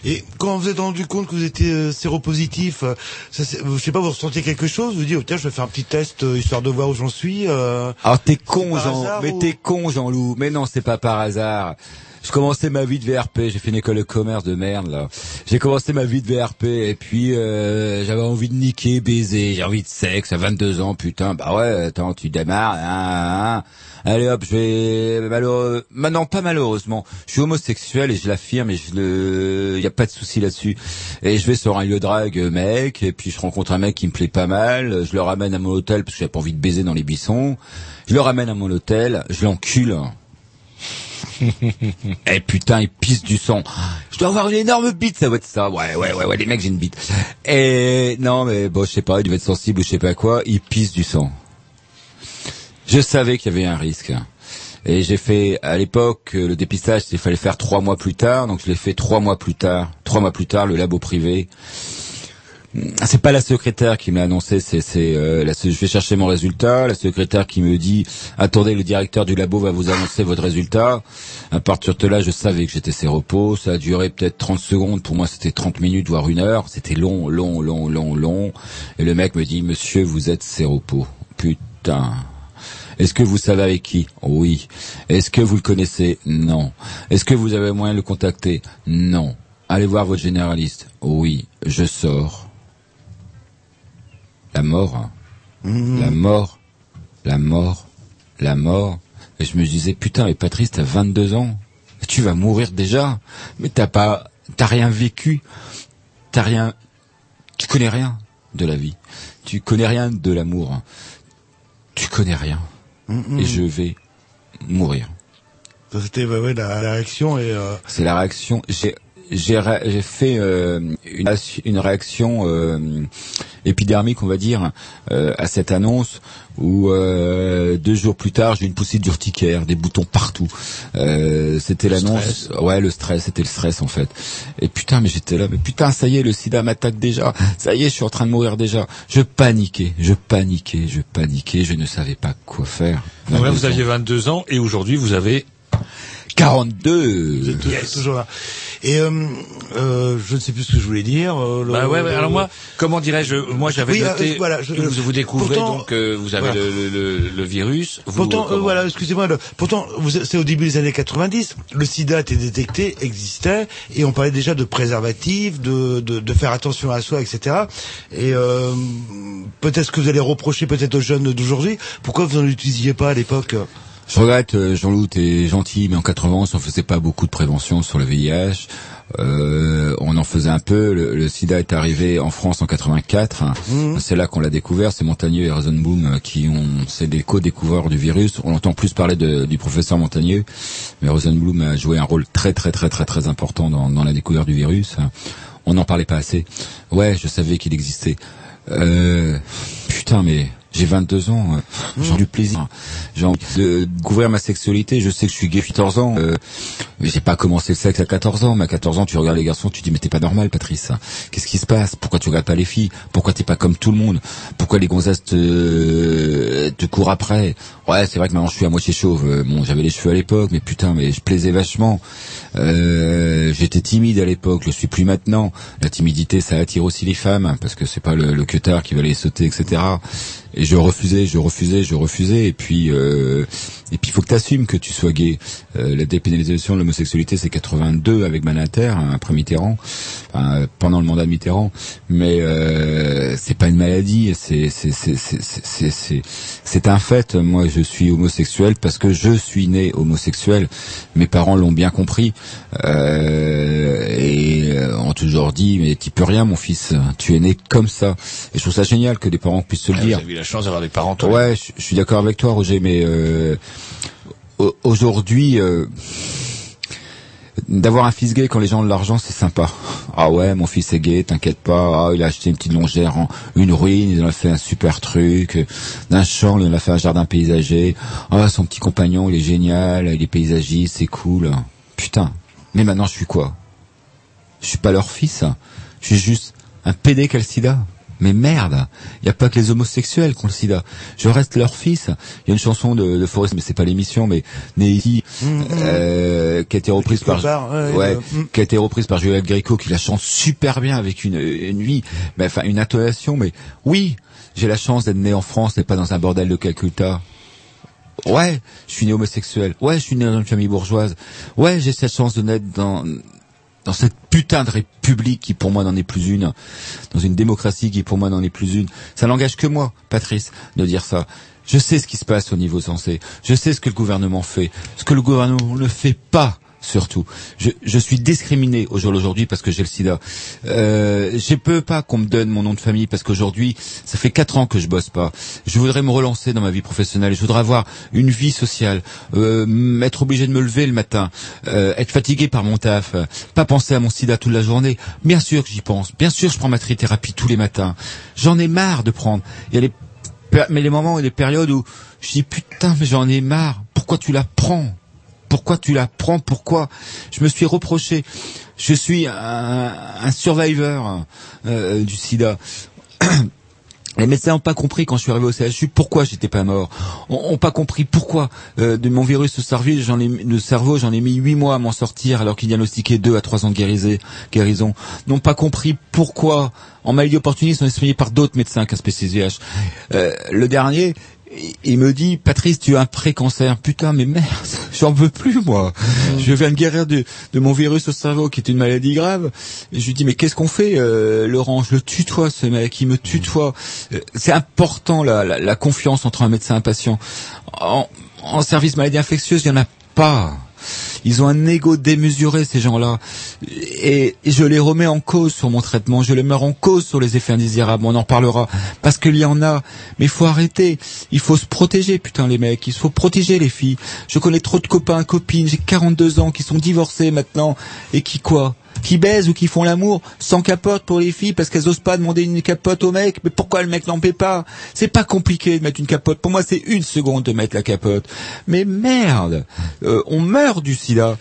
Et quand vous êtes rendu compte que vous étiez euh, séropositif, euh, ça, je sais pas, vous ressentiez quelque chose Vous dites, oh, tiens, je vais faire un petit test euh, histoire de voir où j'en suis. euh. Alors t'es con, Jean, mais ou- t'es con, Jean-Loup. Mais non, c'est pas par hasard. Je commençais ma vie de VRP, j'ai fait une école de commerce de merde là. J'ai commencé ma vie de VRP et puis euh, j'avais envie de niquer, baiser, j'ai envie de sexe à 22 ans, putain. Bah ouais, attends, tu démarres. hein, hein. Allez hop, je vais malheureux. Maintenant pas malheureusement, je suis homosexuel et je l'affirme et je le, y a pas de souci là-dessus. Et je vais sur un lieu de drague, euh, mec, et puis je rencontre un mec qui me plaît pas mal. Je le ramène à mon hôtel parce que j'ai pas envie de baiser dans les buissons. Je le ramène à mon hôtel, je l'encule. Eh putain, il pisse du sang. Je dois avoir une énorme bite, ça doit être ça. Ouais, ouais, ouais, ouais, les mecs, j'ai une bite. Et non, mais bon, je sais pas, il devait être sensible ou je sais pas quoi. Il pisse du sang. Je savais qu'il y avait un risque. Et j'ai fait, à l'époque, euh, le dépistage, il fallait faire trois mois plus tard, donc je l'ai fait trois mois plus tard. Trois mois plus tard, le labo privé. C'est pas la secrétaire qui me l'a annoncé, c'est euh, je vais chercher mon résultat, la secrétaire qui me dit attendez le directeur du labo va vous annoncer votre résultat. À partir de là, je savais que j'étais séropo, ça a duré peut-être 30 secondes, pour moi c'était 30 minutes voire une heure, c'était long, long, long, long, long. Et le mec me dit monsieur vous êtes séropo. Putain. Est-ce que vous savez avec qui? Oui. Est-ce que vous le connaissez? Non. Est-ce que vous avez moyen de le contacter? Non. Allez voir votre généraliste? Oui, je sors. La mort. hein. La mort. La mort. La mort. Et je me disais, putain, mais Patrice, t'as 22 ans. Tu vas mourir déjà. Mais t'as pas, t'as rien vécu. T'as rien, tu connais rien de la vie. Tu connais rien de l'amour. Tu connais rien. Et je vais mourir. C'était ouais, ouais, la, la réaction et euh, C'est la réaction. J'ai j'ai fait euh, une, une réaction euh, épidermique, on va dire, euh, à cette annonce où euh, deux jours plus tard, j'ai une poussée d'urticaire, des boutons partout. Euh, c'était l'annonce. Ouais, le stress, c'était le stress en fait. Et putain, mais j'étais là, mais putain, ça y est, le sida m'attaque déjà. Ça y est, je suis en train de mourir déjà. Je paniquais, je paniquais, je paniquais, je ne savais pas quoi faire. Donc là, vous 22 ans. aviez 22 ans et aujourd'hui, vous avez 42. vous êtes tou- toujours là. Et euh, euh, je ne sais plus ce que je voulais dire. euh, le- Bah ouais, ouais, le- alors moi, comment dirais-je, moi j'avais Oui, euh, noté voilà, je- que vous, vous découvrez pourtant- donc que vous avez voilà. le, le, le, le virus. Vous, Pourtant, euh, voilà, excusez-moi. le- Pourtant, vous- c'est au début des années 90. Le SIDA était détecté, existait, et on parlait déjà de préservatifs, de, de, de faire attention à soi, etc. Et euh, peut-être que vous allez reprocher peut-être aux jeunes d'aujourd'hui. Pourquoi vous n'en utilisiez pas à l'époque? Je regrette, euh, Jean-Loup, t'es gentil, mais en 91, on faisait pas beaucoup de prévention sur le VIH. Euh, on en faisait un peu. Le, le sida est arrivé en France en 84. Mmh. C'est là qu'on l'a découvert. C'est Montagneux et Rosenboom euh, qui ont, c'est des co-découvreurs du virus. On entend plus parler de- du professeur Montagneux, mais Rosenblum a joué un rôle très très très très très important dans, dans la découverte du virus. On n'en parlait pas assez. Ouais, je savais qu'il existait. Euh, putain, mais j'ai 22 ans, euh, j'ai du plaisir. J'ai envie de découvrir ma sexualité. Je sais que je suis gay 14 ans. Euh, j'ai pas commencé le sexe à 14 ans. Mais à 14 ans, tu regardes les garçons, tu dis mais t'es pas normal, Patrice. Qu'est-ce qui se passe? Pourquoi tu regardes pas les filles? Pourquoi t'es pas comme tout le monde? Pourquoi les gonzesses te, te courent après? Ouais, c'est vrai que maintenant je suis à moitié chauve. Euh, Bon, j'avais les cheveux à l'époque, mais putain, mais je plaisais vachement. Euh, J'étais timide à l'époque, je le suis plus maintenant. La timidité, ça attire aussi les femmes, parce que c'est pas le, le cutter qui va les sauter, etc. Et je refusais, je refusais, je refusais. Et puis, euh, et puis, il faut que tu assumes que tu sois gay. Euh, la dépénalisation de l'homosexualité, c'est 82 avec Manater, hein, après Mitterrand, enfin, pendant le mandat de Mitterrand. Mais euh, c'est pas une maladie, c'est c'est c'est c'est c'est c'est c'est un fait. Moi, je suis homosexuel parce que je suis né homosexuel. Mes parents l'ont bien compris euh, et euh, ont toujours dit mais tu peux rien, mon fils. Tu es né comme ça. Et je trouve ça génial que des parents puissent se le Ah, dire. Chance d'avoir des parents. Ouais, je, suis d'accord avec toi, Roger, mais euh, au- aujourd'hui, euh, d'avoir un fils gay quand les gens ont de l'argent, c'est sympa. Ah ouais, mon fils est gay, t'inquiète pas. Ah, il a acheté une petite longère en une ruine, il en a fait un super truc. D'un champ, il en a fait un jardin paysager. Ah, son petit compagnon, il est génial, il est paysagiste, c'est cool. Putain. Mais maintenant, je suis quoi? Je suis pas leur fils. Je suis juste un pédé qui a le sida. Mais merde, il y a pas que les homosexuels qui ont le sida. Je reste leur fils. Il y a une chanson de, de Forest, mais c'est pas l'émission, mais né ici, euh, qui a été reprise par, Copard, ouais, ouais, euh, mm. qui a été reprise par Juliette Gréco, qui la chante super bien avec une, une vie, mais enfin une intonation. Mais oui, j'ai la chance d'être né en France, et pas dans un bordel de Calcutta. Ouais, je suis né homosexuel. Ouais, je suis né dans une famille bourgeoise. Ouais, j'ai cette chance de naître dans dans cette putain de république qui pour moi n'en est plus une, dans une démocratie qui pour moi n'en est plus une. Ça n'engage que moi, Patrice, de dire ça. Je sais ce qui se passe au niveau censé. Je sais ce que le gouvernement fait. Ce que le gouvernement ne fait pas, surtout. Je, je suis discriminé au jour d'aujourd'hui parce que j'ai le sida. Euh, je peux pas qu'on me donne mon nom de famille parce qu'aujourd'hui, ça fait quatre ans que je bosse pas. Je voudrais me relancer dans ma vie professionnelle. Je voudrais avoir une vie sociale, euh, être obligé de me lever le matin, euh, être fatigué par mon taf, euh, pas penser à mon sida toute la journée. Bien sûr que j'y pense. Bien sûr, je prends ma trithérapie tous les matins. J'en ai marre de prendre. Il y a les mais les moments et les périodes où je dis putain, mais j'en ai marre. Pourquoi tu la prends? Pourquoi tu la prends Pourquoi Je me suis reproché. Je suis un, survivor euh, du sida. Les médecins n'ont pas compris quand je suis arrivé au CHU pourquoi j'étais pas mort. On n'ont pas compris pourquoi euh, de mon virus au cerveau, le cerveau, j'en ai mis huit mois à m'en sortir alors qu'il diagnostiquait deux à trois ans de guérisé- guérison. N'ont pas compris pourquoi en maladie opportuniste on est soigné par d'autres médecins qu'un VIH. Euh, le dernier, il- me dit Patrice, tu as un pré-cancer. Putain, mais merde, j'en veux plus moi. Je viens de guérir de, de mon virus au cerveau qui est une maladie grave. Et je lui dis mais qu'est-ce qu'on fait, euh, Laurent? Je le tutoie ce mec, il me tutoie. Euh, C'est important la, la, la confiance entre un médecin et un patient. En, en service maladie infectieuse, il y en a pas. Ils ont un ego démesuré, ces gens-là. Et, je les remets en cause sur mon traitement. Je les mets en cause sur les effets indésirables. On en parlera. Parce qu'il y en a. Mais il faut arrêter. Il faut se protéger, putain, les mecs. Il faut protéger les filles. Je connais trop de copains, copines. J'ai 42 ans qui sont divorcés maintenant. Et qui quoi? Qui baisent ou qui font l'amour sans capote pour les filles parce qu'elles osent pas demander une capote au mec. Mais pourquoi le mec n'en paie pas? C'est pas compliqué de mettre une capote. Pour moi, c'est une seconde de mettre la capote. Mais merde, euh, on meurt du sida.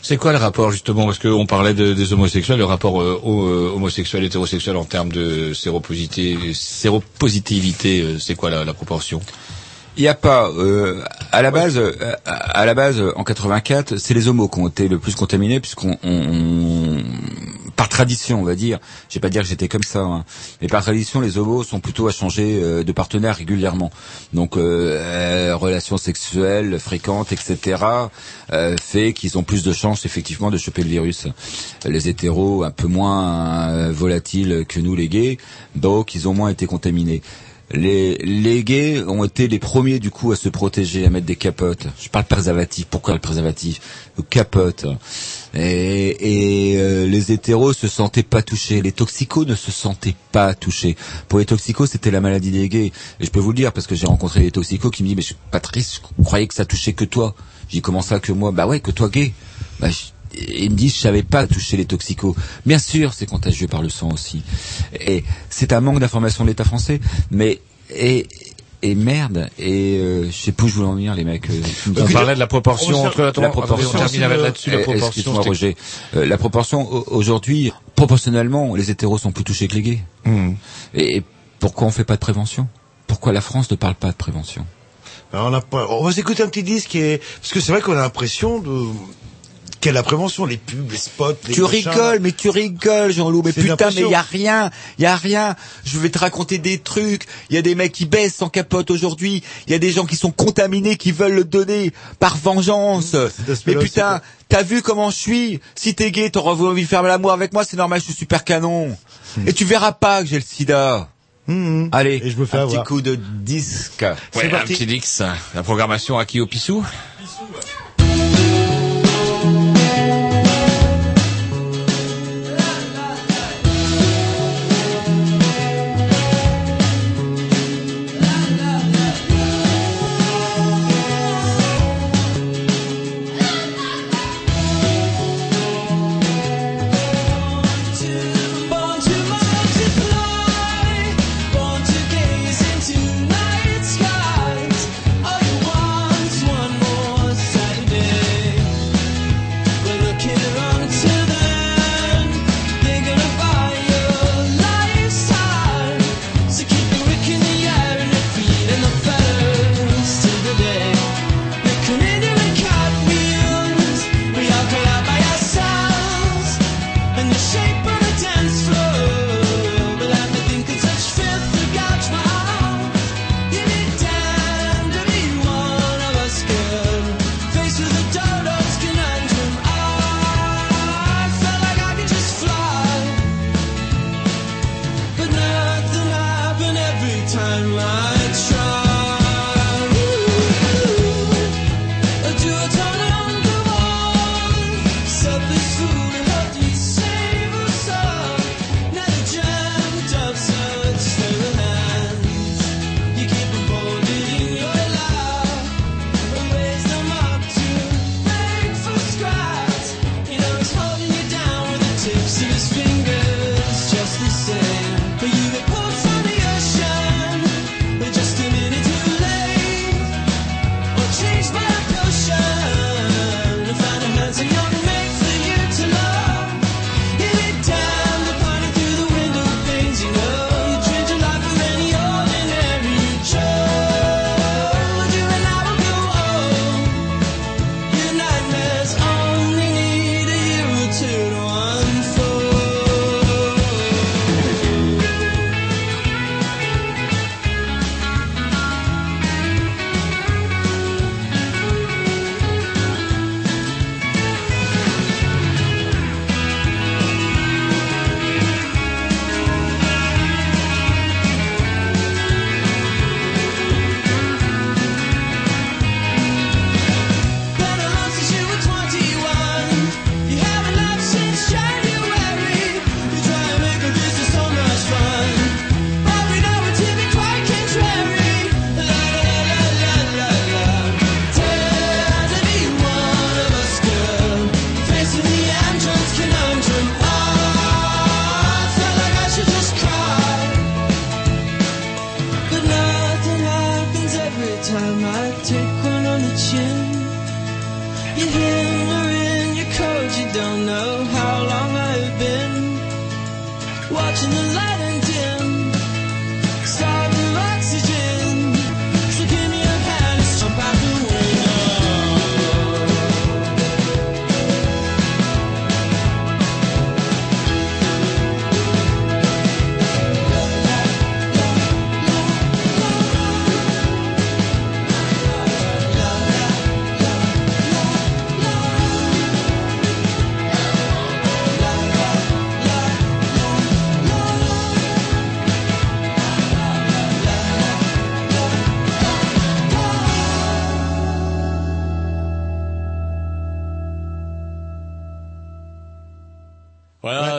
C'est quoi le rapport justement? Parce qu'on parlait de- des homosexuels, le rapport euh, au, euh, en termes de séropositivité, séropositivité, euh, c'est quoi la proportion? Il n'y a pas. euh, à la base, euh, à la base, en 84, c'est les homos qui ont été le plus contaminés, puisqu'on, on- par tradition, on va dire. Je vais pas dire que j'étais comme ça, hein, mais par tradition, les homos sont plutôt à changer euh, de partenaire régulièrement. Donc, euh, euh, relations sexuelles fréquentes, etc., fait qu'ils ont plus de chances effectivement de choper le virus. Les hétéros, un peu moins volatiles que nous, les gays, donc ils ont moins été contaminés. Les, les gays ont été les premiers du coup à se protéger, à mettre des capotes. Je parle préservatif. Pourquoi le préservatif Le capote. Et, et euh, les hétéros se sentaient pas touchés. Les toxicos ne se sentaient pas touchés. Pour les toxicos, c'était la maladie des gays. Et je peux vous le dire parce que j'ai rencontré des toxicos qui me disent mais Patrice, je croyais que ça touchait que toi. J'ai dit comment ça que moi? Bah ouais, que toi gay. Bah, et ils me disent je savais pas toucher les toxicos. Bien sûr, c'est contagieux par le sang aussi. Et c'est un manque d'information de l'État français. Mais et et merde. Et euh, je sais plus où je voulais en venir, les mecs. euh, On parlait de la proportion on entre... Attends, la attendez, proportion, on termine avec là-dessus, la proportion. Excuse-moi, c'était- Roger. Euh, la proportion au- aujourd'hui, proportionnellement, les hétéros sont plus touchés que les gays. Mmh. Et, et pourquoi on fait pas de prévention? Pourquoi la France ne parle pas de prévention? Alors, on, a pas... on va s'écouter un petit disque est... parce que c'est vrai qu'on a l'impression de quelle la prévention, les pubs, les spots, les Tu machins. rigoles, mais tu rigoles, Jean-Loup. Mais putain, mais y a rien, y a rien. Je vais te raconter des trucs. Il y a des mecs qui baissent sans capote aujourd'hui. Il y a des gens qui sont contaminés, qui veulent le donner par vengeance. Mmh, Mais putain, t'as vu comment je suis Si t'es gay, t'auras envie de faire l'amour avec moi, c'est normal, je suis super canon. Et tu verras pas que j'ai le sida. Mmh. Allez, Et je me fais un avoir. petit coup de disque. Ouais, un parti. petit Dix. La programmation à qui au Pissou?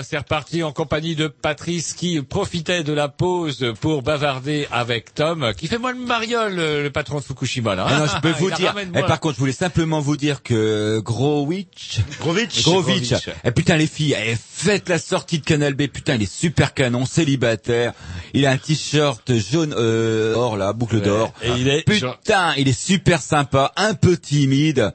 C'est reparti en compagnie de Patrice qui profitait de la pause pour bavarder avec Tom, qui fait moins le mariole, le patron de Fukushima. Là, Ah non, je peux Il vous dire. Et moins. par contre, je voulais simplement vous dire que Grovitch, Grovitch. Grovitch, Grovitch. eh, putain les filles, eh, faites la sortie de Canal B, putain il est super canon, célibataire, il a un t-shirt jaune euh, or là, boucle Ouais. d'or. Et il est Putain, il est super sympa, un peu timide.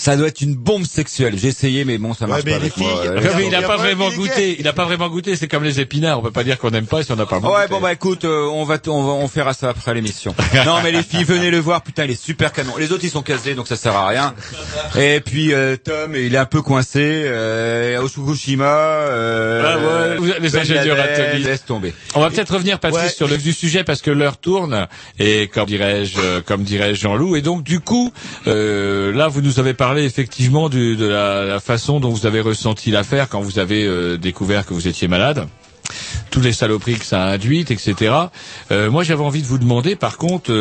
Ça doit être une bombe sexuelle. J'ai essayé, mais bon, ça marche mais pas moi. filles- Euh, Ouais, mais il n'a a pas vraiment goûté. Il n'a pas vraiment goûté. C'est comme les épinards. On peut pas dire qu'on n'aime pas si on n'a pas Ouais, goûté. bon bah écoute, euh, on va, on va, on fera ça après l'émission. non mais les filles, venez le voir, putain, il est super canon. Les autres ils sont casés, donc ça sert à rien. Et puis euh, Tom, il est un peu coincé. Euh, au Fukushima, euh, Ah ouais, vous- les Ben ingénieurs Laden, atomistes. laisse tomber. On va peut-être revenir, Patrice, Ouais. sur le du sujet parce que l'heure tourne et comme dirais-je, euh, comme dirait Jean-Loup. Et donc du coup, euh, là, vous nous avez parlé effectivement du- de la, la façon dont vous avez ressenti l'affaire quand vous avez euh, découvert que vous étiez malade. Toutes les saloperies que ça a induites, etc. Euh, moi, j'avais envie de vous demander, par contre,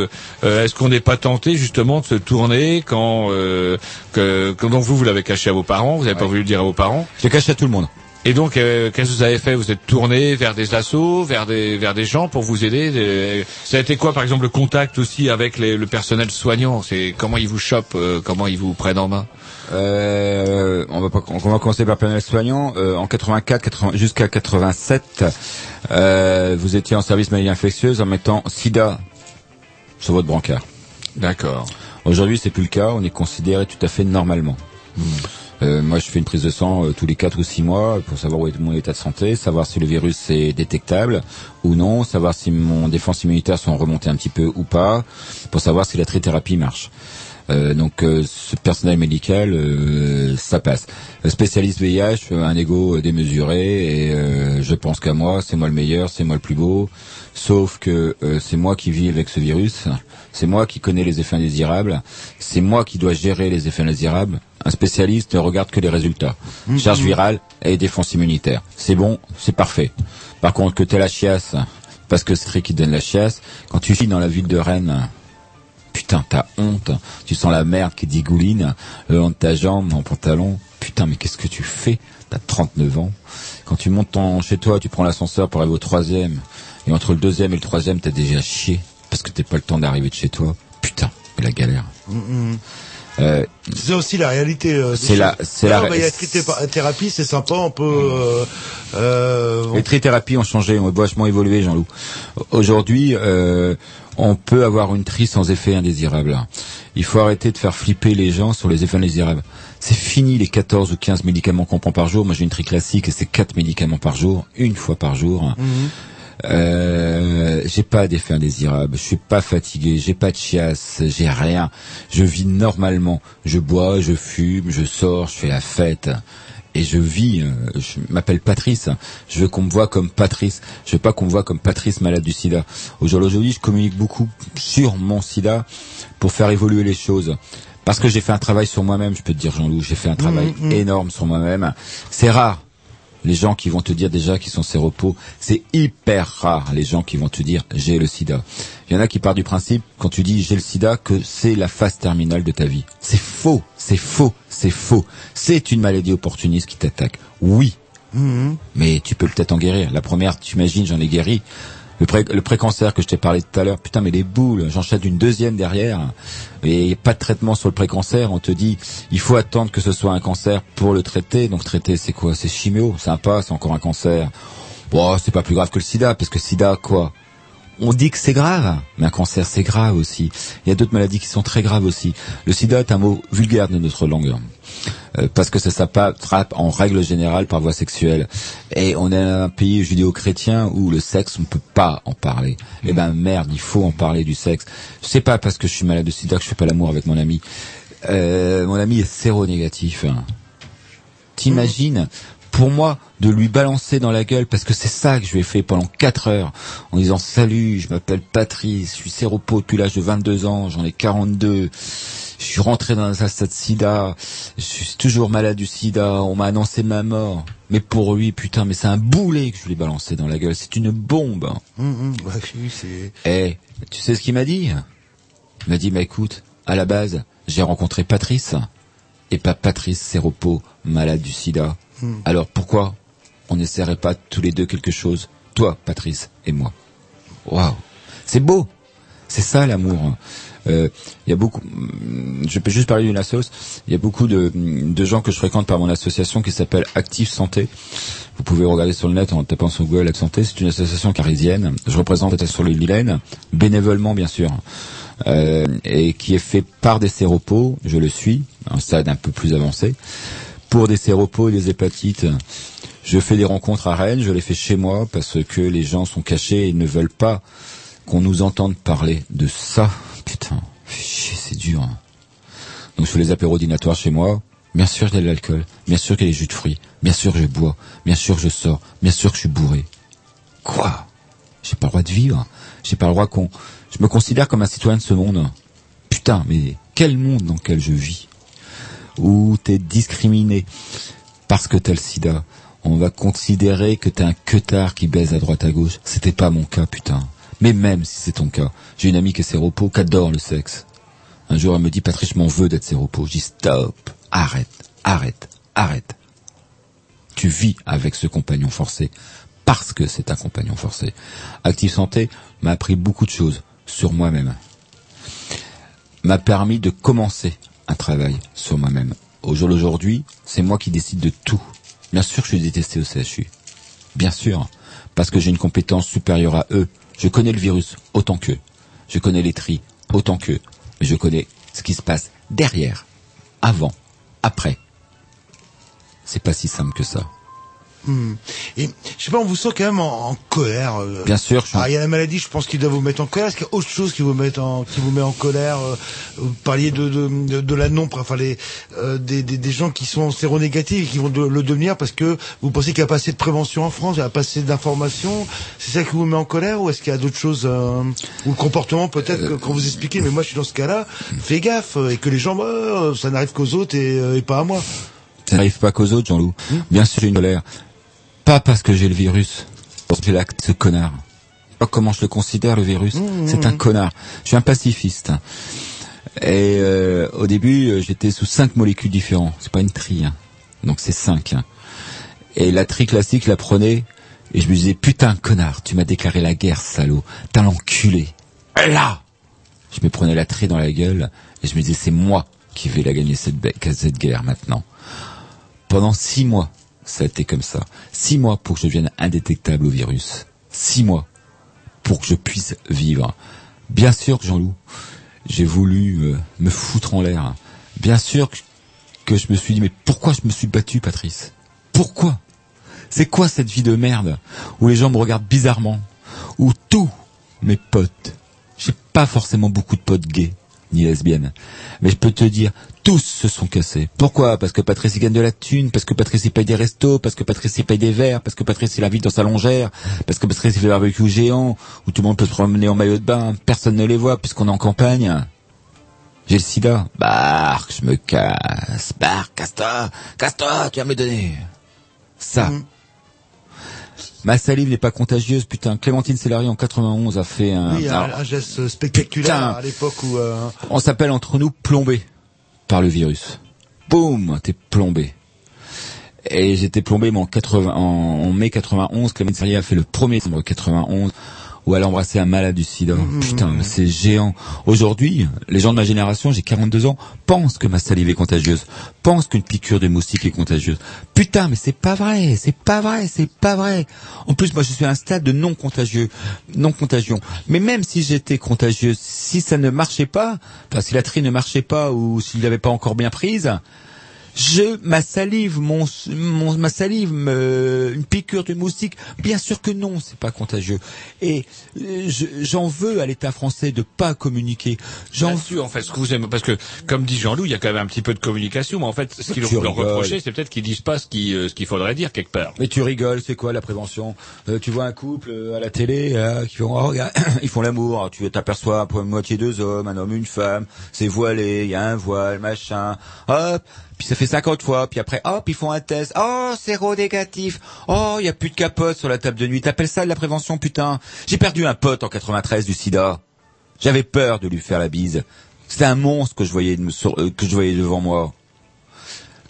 euh, est-ce qu'on n'est pas tenté justement de se tourner quand, euh, que, donc vous, vous l'avez caché à vos parents, vous n'avez pas voulu le dire à vos parents? Je le cache à tout le monde. Et donc, euh, qu'est-ce que vous avez fait? Vous êtes tourné vers des assos, vers des vers des gens pour vous aider. des- Ça a été quoi, par exemple, le contact aussi avec les- le personnel soignant? C'est comment ils vous chopent, euh, comment ils vous prennent en main? Euh, on va pas, on va commencer par personnel soignant. Euh, en 84, 80 jusqu'à 87, euh, vous étiez en service maladie infectieuse en mettant SIDA sur votre brancard. D'accord. Aujourd'hui, c'est plus le cas. On est considéré tout à fait normalement. Euh, moi, je fais une prise de sang euh, tous les 4 ou 6 mois pour savoir où est mon état de santé, savoir si le virus est détectable ou non, savoir si mon défense immunitaire sont remontées un petit peu ou pas, pour savoir si la trithérapie marche. Euh, donc, euh, ce personnel médical, euh, ça passe. Euh, spécialiste VIH, euh, un ego démesuré, et euh, je pense qu'à moi, c'est moi le meilleur, c'est moi le plus beau. Sauf que euh, c'est moi qui vis avec ce virus, c'est moi qui connais les effets indésirables, c'est moi qui dois gérer les effets indésirables. Un spécialiste ne regarde que les résultats. Charge virale et défense immunitaire. C'est bon, c'est parfait. Par contre, que t'aies la chiasse, parce que c'est Rick qui donne la chiasse, quand tu vis dans la ville de Rennes, putain, t'as honte, tu sens la merde qui dégouline le long de ta jambe en pantalon, putain, mais qu'est-ce que tu fais? T'as 39 ans. Quand tu montes ton, chez toi, tu prends l'ascenseur pour arriver au troisième, et entre le deuxième et le troisième, t'as déjà chié, parce que t'as pas le temps d'arriver de chez toi. Putain, la galère. Euh, C'est aussi la réalité. euh, C'est la- c'est la- il y a trithé- thérapie, c'est sympa, on peut. Euh, euh, on- Les trithérapies ont changé, ont vachement évolué, Jean-Loup. Aujourd'hui, euh, on peut avoir une tri sans effet indésirable. Il faut arrêter de faire flipper les gens sur les effets indésirables. C'est fini les 14 ou 15 médicaments qu'on prend par jour. Moi, j'ai une tri classique et c'est 4 médicaments par jour, une fois par jour. Euh, j'ai pas d'effet indésirable, je suis pas fatigué, j'ai pas de chiasse, j'ai rien. Je vis normalement. Je bois, je fume, je sors, je fais la fête. Et je vis, euh, je m'appelle Patrice, je veux qu'on me voit comme Patrice, je veux pas qu'on me voit comme Patrice malade du sida. Aujourd'hui, je communique beaucoup sur mon sida pour faire évoluer les choses. Parce que j'ai fait un travail sur moi-même, je peux te dire Jean-Loup, j'ai fait un travail énorme sur moi-même. C'est rare les gens qui vont te dire déjà qu'ils sont séropos, c'est hyper rare les gens qui vont te dire j'ai le sida. Il y en a qui partent du principe quand tu dis j'ai le sida que c'est la phase terminale de ta vie. C'est faux, c'est faux, c'est faux. C'est une maladie opportuniste qui t'attaque. Oui. Mais tu peux peut-être en guérir. La première, tu imagines, j'en ai guéri. Le, pré le précancer que je t'ai parlé tout à l'heure, putain mais les boules, j'enchaîne une deuxième derrière. Et pas de traitement sur le précancer, on te dit il faut attendre que ce soit un cancer pour le traiter. Donc traiter c'est quoi? C'est chimio, sympa, c'est encore un cancer. Bon, c'est pas plus grave que le sida, parce que sida quoi? On dit que c'est grave, mais un cancer c'est grave aussi. Il y a d'autres maladies qui sont très graves aussi. Le sida est un mot vulgaire de notre langue. Euh, parce que ça s'attrape en règle générale par voie sexuelle. Et on est un pays judéo-chrétien où le sexe, on ne peut pas en parler. Eh ben merde, il faut en parler du sexe. C'est pas parce que je suis malade de sida que je fais pas l'amour avec mon ami. Euh, mon ami est séronégatif. T'imagines pour moi, de lui balancer dans la gueule, parce que c'est ça que je lui ai fait pendant 4 heures, en disant salut, je m'appelle Patrice, je suis séropo depuis l'âge de 22 ans, j'en ai 42, je suis rentré dans un stade sida, je suis toujours malade du sida, on m'a annoncé ma mort. Mais pour lui, putain, mais c'est un boulet que je lui ai balancé dans la gueule, c'est une bombe. Hum, hum, ouais, oui, c'est. Eh, tu sais ce qu'il m'a dit? Il m'a dit, bah écoute, à la base, j'ai rencontré Patrice, et pas Patrice Séropo, malade du sida. Hmm. Alors pourquoi on n'essaierait pas tous les deux quelque chose, toi, Patrice, et moi? Waouh, c'est beau, c'est ça l'amour. Euh, Il y a beaucoup, je peux juste parler d'une assoce. Il y a beaucoup de, de gens que je fréquente par mon association qui s'appelle Active Santé. Vous pouvez regarder sur le net en tapant sur Google Active Santé. C'est une association carisienne. Je représente sur le Vilaine, bénévolement bien sûr, euh, et qui est fait par des séropos. Je le suis, un stade un peu plus avancé. Pour des séropos et des hépatites, je fais des rencontres à Rennes. Je les fais chez moi parce que les gens sont cachés et ne veulent pas qu'on nous entende parler de ça. Putain, c'est dur. hein. Donc je fais les apéros dînatoires chez moi. Bien sûr a de l'alcool, bien sûr qu'il y a des jus de fruits, bien sûr je bois, bien sûr je sors, bien sûr que je suis bourré. Quoi? J'ai pas le droit de vivre. J'ai pas le droit qu'on... Je me considère comme un citoyen de ce monde. Putain, mais quel monde dans lequel je vis? Où t'es discriminé parce que t'as le sida. On va considérer que t'es un queutard qui baise à droite à gauche. C'était pas mon cas, putain. Mais même si c'est ton cas, j'ai une amie qui est séropo, qui adore le sexe. Un jour, elle me dit, Patrice, je m'en veux d'être séropo. Je dis, stop, arrête, arrête, arrête. Tu vis avec ce compagnon forcé parce que c'est un compagnon forcé. Active Santé m'a appris beaucoup de choses sur moi-même. M'a permis de commencer un travail sur moi-même. Au jour d'aujourd'hui, c'est moi qui décide de tout. Bien sûr, je suis détesté au CHU. Bien sûr, parce que j'ai une compétence supérieure à eux. Je connais le virus autant qu'eux. Je connais les tris autant qu'eux. Mais je connais ce qui se passe derrière, avant, après. C'est pas si simple que ça. Hmm. Et je sais pas, on vous sent quand même en, en colère. euh. Bien sûr, je suis en- Ah, il y a la maladie, je pense qu'il doit vous mettre en colère. Est-ce qu'il y a autre chose qui vous met en, qui vous met en colère euh, Vous parliez de, de, de, de la non, enfin les, euh, des, des, des gens qui sont séronégatifs et qui vont de- le devenir parce que vous pensez qu'il n'y a pas assez de prévention en France, il n'y a pas assez d'informations. C'est ça qui vous met en colère ou est-ce qu'il y a d'autres choses ou le comportement peut-être quand vous expliquez Mais moi, je suis dans ce cas-là. Fais gaffe et que les gens, bah, ça n'arrive qu'aux autres et, et pas à moi. Ça n'arrive pas qu'aux autres, Jean-Loup. Bien sûr, j'ai une colère. Pas parce que j'ai le virus. Parce que j'ai l'acte ce connard. Pas comment je le considère, le virus. C'est un connard. Je suis un pacifiste. Et euh, au début, euh, j'étais sous cinq molécules différentes. C'est pas une tri. hein. Donc c'est cinq. hein. Et la tri classique, je la prenais. Et je me disais, putain, connard, tu m'as déclaré la guerre, salaud. T'as l'enculé. Là Je me prenais la tri dans la gueule. Et je me disais, c'est moi qui vais la gagner, cette, cette guerre, maintenant. Pendant six mois, ça a été comme ça. Six mois pour que je devienne indétectable au virus. Six mois pour que je puisse vivre. Bien sûr que Jean-Loup, j'ai voulu euh, me foutre en l'air. Bien sûr que, je me suis dit, mais pourquoi je me suis battu, Patrice? Pourquoi? C'est quoi cette vie de merde où les gens me regardent bizarrement? Où tous mes potes, j'ai pas forcément beaucoup de potes gays ni lesbiennes, mais je peux te dire, tous se sont cassés. Pourquoi? Parce que Patrice il gagne de la thune, parce que Patrice il paye des restos, parce que Patrice il paye des verres, parce que Patrice il invite dans sa longère, parce que Patrice fait le barbecue géant, où tout le monde peut se promener en maillot de bain, personne ne les voit puisqu'on est en campagne. J'ai le sida. Barque, je me casse. Barque, casse-toi, casse-toi, tu vas me donner. Ça. Ma salive n'est pas contagieuse, putain. Clémentine Célari en 91 a fait un... Oui, un, alors, un geste spectaculaire Putain. à l'époque où. euh, on s'appelle entre nous plombé par le virus. Boum, t'es plombé. Et j'étais plombé moi, en, 80, en, en mai 91. Clémentine Célari a fait le 1er décembre 91 où elle a embrassé un malade du sida. Putain, c'est géant. Aujourd'hui, les gens de ma génération, j'ai 42 ans, pensent que ma salive est contagieuse, pensent qu'une piqûre de moustique est contagieuse. Putain, mais c'est pas vrai, c'est pas vrai, c'est pas vrai. En plus, moi, je suis à un stade de non contagieux, non contagion. Mais même si j'étais contagieuse, si ça ne marchait pas, enfin, si la tri ne marchait pas ou s'il l'avait pas encore bien prise, je, ma salive, mon, mon ma salive, me- une piqûre de moustique, bien sûr que non, c'est pas contagieux. Et euh, je- j'en veux à l'État français de pas communiquer. J'en Là-dessus, en fait, ce que vous aimez, parce que, comme dit Jean-Loup, il y a quand même un petit peu de communication, mais en fait, ce qu'il Tu leur reprochait, c'est peut-être qu'ils disent pas ce euh, ce qu'il faudrait dire quelque part. Mais tu rigoles, c'est quoi la prévention? Euh, Tu vois un couple euh, à la télé euh, qui font, oh, regarde, ils font l'amour. Tu t'aperçois pour moitié deux hommes, un homme, une femme. C'est voilé, il y a un voile, machin. Hop, puis ça fait 50 fois. Puis après, hop, ils font un test. Oh, séro-négatif. Oh, il y a plus de capote sur la table de nuit. T'appelles ça de la prévention, putain J'ai perdu un pote en 93 du SIDA. J'avais peur de lui faire la bise. C'était un monstre que je voyais, euh, que je voyais devant moi.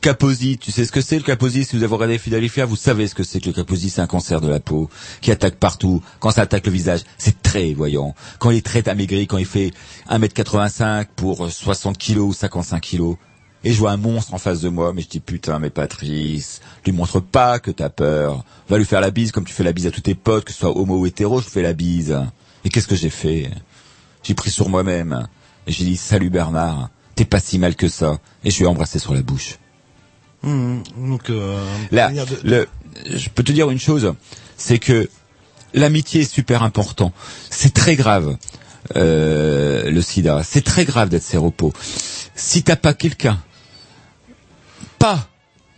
Kaposi, tu sais ce que c'est le Kaposi Si vous avez regardé Philadelphia, vous savez ce que c'est que le Kaposi. C'est un cancer de la peau qui attaque partout. Quand ça attaque le visage, c'est très voyant. Quand il est très amaigri, quand il fait 1m85 pour 60 kilos ou 55 kilos, et je vois un monstre en face de moi, mais je dis putain, mais Patrice, lui montre pas que t'as peur. Va lui faire la bise comme tu fais la bise à tous tes potes, que ce soit homo ou hétéro, je fais la bise. Et qu'est-ce que j'ai fait? J'ai pris sur moi-même. Et j'ai dit salut Bernard, t'es pas si mal que ça. Et je lui ai embrassé sur la bouche. Hum, donc, euh, Là, de- le, je peux te dire une chose, c'est que l'amitié est super important. C'est très grave, euh, le sida. C'est très grave d'être séropo. Si t'as pas quelqu'un, pas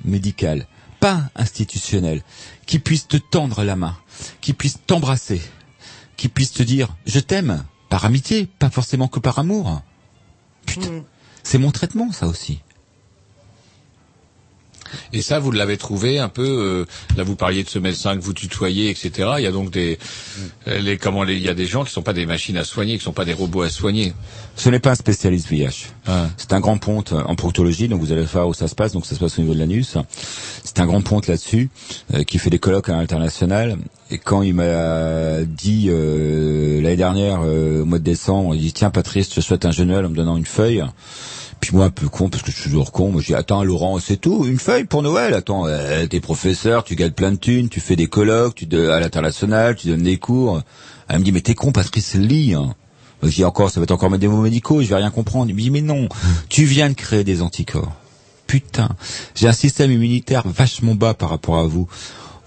médical, pas institutionnel, qui puisse te tendre la main, qui puisse t'embrasser, qui puisse te dire je t'aime, par amitié, pas forcément que par amour. Putain, c'est mon traitement ça aussi. Et ça, vous l'avez trouvé un peu. euh, là, vous parliez de ce médecin que vous tutoyez, etc. Il y a donc des, euh, les, comment les, il y a des gens qui sont pas des machines à soigner, qui sont pas des robots à soigner. Ce n'est pas un spécialiste VIH. C'est un grand ponte en proctologie, donc vous allez voir où ça se passe, donc ça se passe au niveau de l'anus. C'est un grand ponte là-dessus, euh, qui fait des colloques à l'international. Et quand il m'a dit euh, l'année dernière, euh, au mois de décembre, il dit tiens Patrice, je te souhaite un jeune en me donnant une feuille. Puis moi un peu con parce que je suis toujours con, moi je dis attends Laurent c'est tout, une feuille pour Noël, attends euh, t'es professeur, tu gagnes plein de thunes, tu fais des colloques, tu de, à l'international, tu donnes des cours. Elle me dit mais t'es con Patrice lis. Hein. Je dis encore ça va être encore des mots médicaux, je vais rien comprendre. Il me dit mais non, tu viens de créer des anticorps. Putain, j'ai un système immunitaire vachement bas par rapport à vous.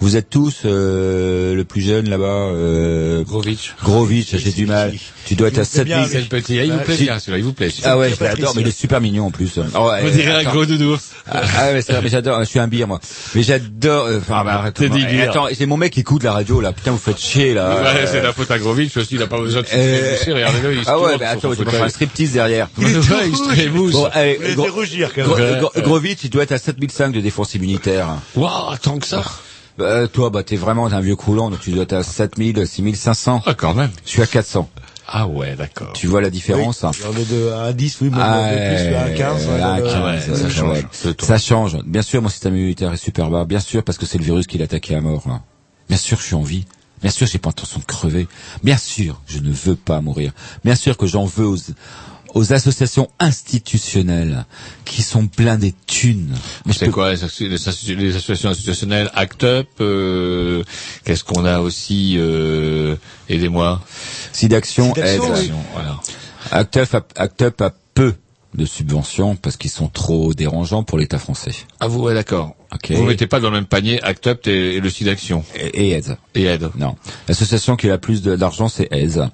Vous êtes tous euh, le plus jeune là-bas. Euh, Grovitch. Grovitch, j'ai du mal. Tu dois être à 7 C'est le petit. Il vous plaît bien, celui-là. Il vous plaît. ah ouais, je l'adore, mais il est super mignon en plus. Oh, ouais, On dirait un gros nounours. Ah, ah ouais, mais j'adore, je suis un bire moi. Mais j'adore, euh, enfin, bah, arrête. Attends, c'est mon mec qui écoute la radio là, putain vous faites chier là. Ouais, c'est la faute à Grovitch aussi. Il a pas besoin de se Euh. Regardez-le. ah ouais, mais attends, tu vas faire un striptease derrière. Il est rouge. trémousse. Bon, allez, Vous rougir, quand même. Grovitch, il doit être à 7005 de défense immunitaire. Waouh, tant que ça. Bah, toi, bah, t'es vraiment un vieux croulant, donc tu dois être à 7000, 6500. Ah, quand même. Je suis à 400. Ah ouais, d'accord. Tu vois la différence? hein On est de à 10, oui, mais Ah, de plus, à 15. ouais, ouais, à ouais, 15, ouais, ça, ça change. change. Ça change. Bien sûr, mon système immunitaire est super bas. Bien sûr, parce que c'est le virus qui l'a attaqué à mort. là. Bien sûr, je suis en vie. Bien sûr, j'ai pas intention de crever. Bien sûr, je ne veux pas mourir. Bien sûr que j'en veux aux, aux associations institutionnelles qui sont blindées de thunes. C'est peux- quoi les, associ- les associ- les associations institutionnelles? Act Up euh, Qu'est-ce qu'on a aussi euh, Aidez-moi. Sidaction, aide. Sidaction, oui. Voilà. Act Up Act Up a peu de subventions parce qu'ils sont trop dérangeants pour l'État français. Ah vous, ouais, d'accord. Ok. Vous mettez pas dans le même panier Act Up et, et le SIDAction Et, et aide. et Aide. Non. L'association qui a la plus d'argent, c'est AISE, Mhm.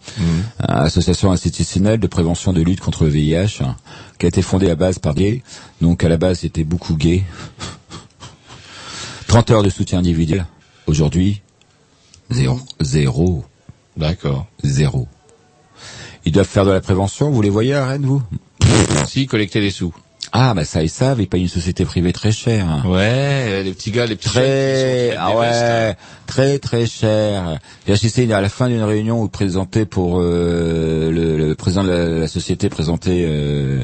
Euh, Association institutionnelle de prévention de lutte contre le VIH, hein, qui a été fondée à base par gays. Donc à la base, c'était beaucoup gays. 30 heures de soutien individuel. Aujourd'hui, zéro. Zéro. D'accord. Zéro. Ils doivent faire de la prévention. Vous les voyez à Rennes, vous? Si, collecter des sous. Ah, bah ça, ils savent. Ils payent une société privée très chère. hein. Ouais, les petits gars, les petits Très, ah vestes, ouais, très très cher. J'ai assisté à la fin d'une réunion où présentait pour euh, le, le président de la, la société présentait euh,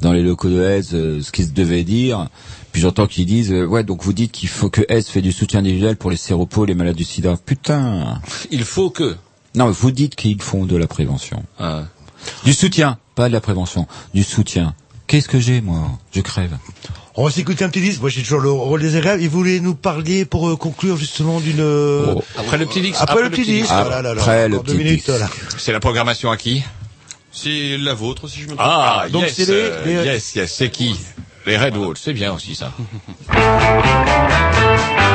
dans les locaux de Hez euh, ce qu'il se devait dire. Puis j'entends qu'ils disent euh, ouais donc vous dites qu'il faut que Hez fait du soutien individuel pour les séropos, les malades du sida. Putain. Il faut que. Non, vous dites qu'ils font de la prévention. Ah. Du soutien, pas de la prévention, du soutien. Qu'est-ce que j'ai moi? Je crève. On va s'écouter un petit disque. Moi, j'ai toujours le rôle des agréables. Et vous voulez nous parler pour euh, conclure justement d'une... euh, Oh. Après le petit disque. Après, le petit disque. Ah, voilà, là, là, après le petit disque. C'est la programmation à qui? C'est la vôtre, si je me trompe. Ah, donc yes, c'est les- euh, les- yes, yes, c'est qui? Les Red Walls, c'est bien aussi ça.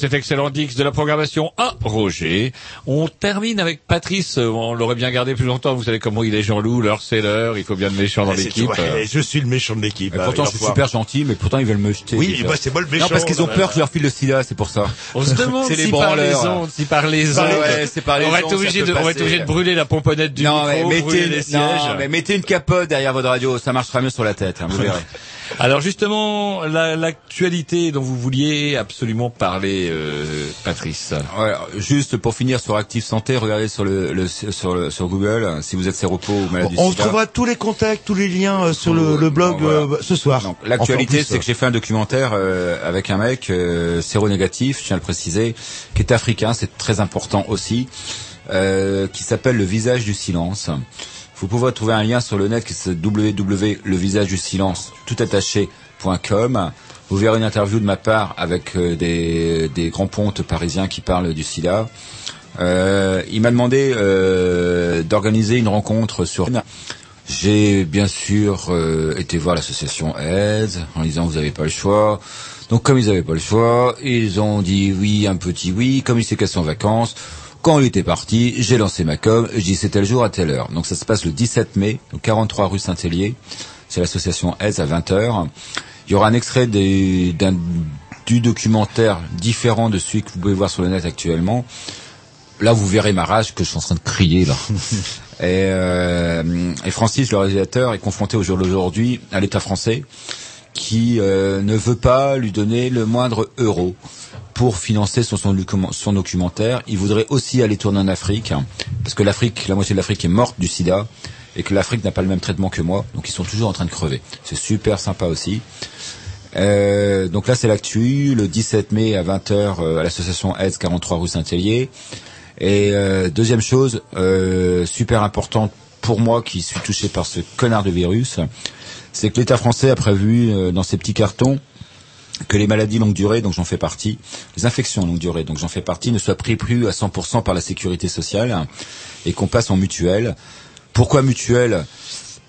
cet excellent Dix de la programmation à Roger, on termine avec Patrice. Euh, On l'aurait bien gardé plus longtemps. Vous savez comment il est Jean-Loup, l'heure c'est l'heure. Il faut bien le méchant dans C'est- l'équipe. ouais, Euh, je suis le méchant de l'équipe. Hein, pourtant, je suis super gentil, mais pourtant, ils veulent me jeter. Oui, bah, c'est moi le méchant. Non, parce qu'ils ont là, peur que je leur file le sida, c'est pour ça. On se demande les si par les ondes, si par les ondes, ouais, c'est par les on va être obligé de, on va être passer. obligé de brûler la pomponnette du non, micro, mais brûler mettez, les non, sièges. mais mettez une capote derrière votre radio, ça marchera mieux sur la tête, hein, vous verrez. Alors justement, la- l'actualité dont vous vouliez absolument parler, euh, Patrice. Ouais, juste pour finir sur Active Santé, regardez sur le, le- sur le, sur Google si vous êtes séropos ou malade On trouvera tous les contacts, tous les liens euh, sur le, le blog Bon, voilà. euh, ce soir. Donc, L'actualité, Enfin, c'est que j'ai fait un documentaire euh, avec un mec euh, séronégatif, je tiens à le préciser, qui est africain, c'est très important aussi, euh, qui s'appelle Le visage du silence. Vous pouvez trouver un lien sur le net qui c'est www.levisagedusilence toutattaché.com. Vous verrez une interview de ma part avec euh, des, des grands pontes parisiens qui parlent du sida. Euh, il m'a demandé euh, d'organiser une rencontre sur j'ai bien sûr euh, été voir l'association AIDS en disant vous n'avez pas le choix. Donc comme ils n'avaient pas le choix, ils ont dit oui, un petit oui. Comme il s'est cassé en vacances, quand il était parti, j'ai lancé ma com. Je dis c'est tel jour à telle heure. Donc ça se passe le 17 mai, au 43 rue Saint-Hélier. C'est l'association AIDS à 20h. Il y aura un extrait des- d'un- du documentaire différent de celui que vous pouvez voir sur le net actuellement. Là, vous verrez ma rage que je suis en train de crier là. Et, euh, et Francis, le réalisateur, est confronté au jour d'aujourd'hui à l'État français qui euh, ne veut pas lui donner le moindre euro pour financer son, son, document- son documentaire. Il voudrait aussi aller tourner en Afrique, parce que l'Afrique, la moitié de l'Afrique est morte du sida, et que l'Afrique n'a pas le même traitement que moi, donc ils sont toujours en train de crever. C'est super sympa aussi. Euh, donc là, c'est l'actu, le 17 mai à 20h euh, à l'association AIDS 43 rue Saint-Hélier. Et euh, deuxième chose, euh, super importante pour moi qui suis touché par ce connard de virus, c'est que l'État français a prévu euh, dans ses petits cartons que les maladies longue durée, donc j'en fais partie, les infections longue durée, donc j'en fais partie, ne soient pris plus à 100% par la sécurité sociale et qu'on passe en mutuelle. Pourquoi mutuelle?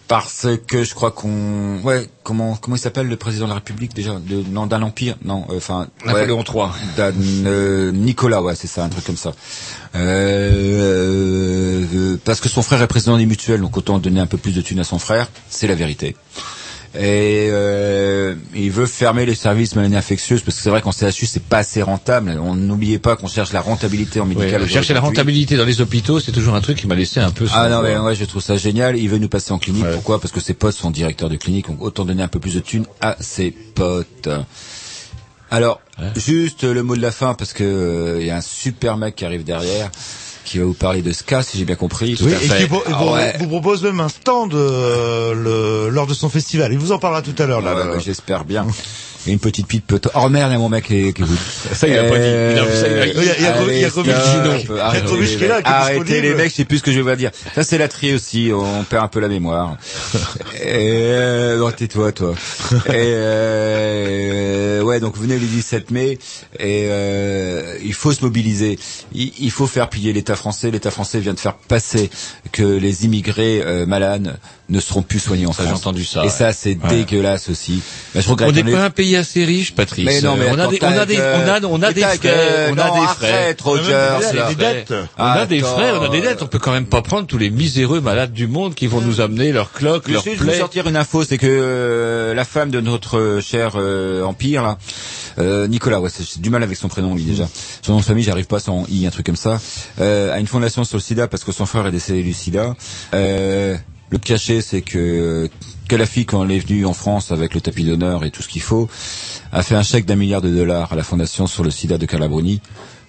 Parce que je crois qu'on, ouais, comment comment il s'appelle le président de la République déjà de, Non, d'un empire, non, euh, enfin Napoléon III. euh, Nicolas, ouais, c'est ça, un truc comme ça. Euh, euh, parce que son frère est président des mutuelles, donc autant donner un peu plus de thunes à son frère, c'est la vérité. Et euh, il veut fermer les services maladies infectieuses parce que c'est vrai qu'en CHU c'est pas assez rentable. On n'oubliez pas qu'on cherche la rentabilité en Ouais, médical. chercher la rentabilité dans les hôpitaux, c'est toujours un truc qui m'a laissé un peu. Ah non mais ouais, je trouve ça génial. Il veut nous passer en clinique. Pourquoi? Parce que ses potes sont directeurs de clinique, donc autant donner un peu plus de thunes à ses potes. Alors, juste le mot de la fin parce que euh, il y a un super mec qui arrive derrière qui va vous parler de ska, si j'ai bien compris. Oui, Tout à et fait. qui vous, Ah vous- ouais. vous propose même un stand euh, le, lors de son festival. Il vous en parlera tout à l'heure. Là, Ouais, là. ouais, J'espère bien. Et une petite pipe peut Oh merde, il y a mon mec qui, qui écoute. Ça, il a pas dit. Il a- ça, il a- a- il a a Arrêtez, les mecs, sais plus ce que je vais dire. Ça c'est la tri aussi, on perd un peu la mémoire. Et euh, non, tais-toi toi. Euh, ouais, donc venez le 17 mai et euh, il faut se mobiliser. Il, il faut faire plier l'État français. L'État français vient de faire passer que les immigrés euh, malades ne seront plus soignés en Ça, j'ai France. entendu ça, Et ouais. ça c'est Ouais. dégueulasse aussi. Bah, je On regrette. n'est on est- pas un pays assez riche, Patrice. mais non, mais on a des, on a des, on a, on a des frais, on a non, des frais. arrête, Rogers, On des dettes. On Ah, a des frais, on a des dettes. On peut quand même pas prendre tous les miséreux malades du monde qui vont nous amener leurs cloques, Je leurs vais juste vous plaies. sortir une info, c'est que euh, la femme de notre euh, cher euh, empire, là, euh, Nicolas, ouais, c'est- j'ai du mal avec son prénom lui déjà. Son nom de famille, j'arrive pas sans i, un truc comme ça. Euh, a une fondation sur le SIDA parce que son frère est décédé du SIDA. Euh, le cachet, c'est que que quand elle est venue en France avec le tapis d'honneur et tout ce qu'il faut, a fait un chèque d'un milliard de dollars à la fondation sur le SIDA de Calabruni.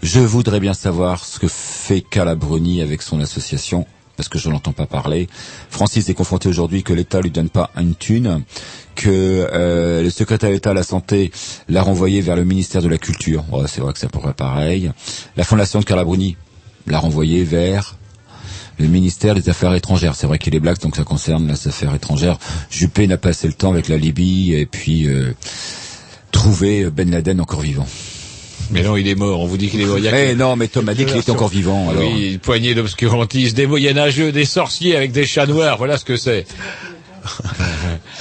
Je voudrais bien savoir ce que fait Calabruni avec son association parce que je n'entends pas parler. Francis est confronté aujourd'hui que l'État lui donne pas une thune, que euh, le secrétaire d'État à la santé l'a renvoyé vers le ministère de la Culture. C'est vrai que ça pourrait pareil. La fondation de Calabruni l'a renvoyé vers le ministère des Affaires étrangères. C'est vrai qu'il est black, donc ça concerne les affaires étrangères. Juppé n'a pas assez le temps avec la Libye et puis euh, trouver Ben Laden encore vivant. Mais non, il est mort. On vous dit qu'il est mort. Il y a Eh non, mais Tom a dit qu'il était encore vivant. Alors. Oui, une poignée d'obscurantistes, des moyenâgeux, des sorciers avec des chats noirs. Voilà ce que c'est.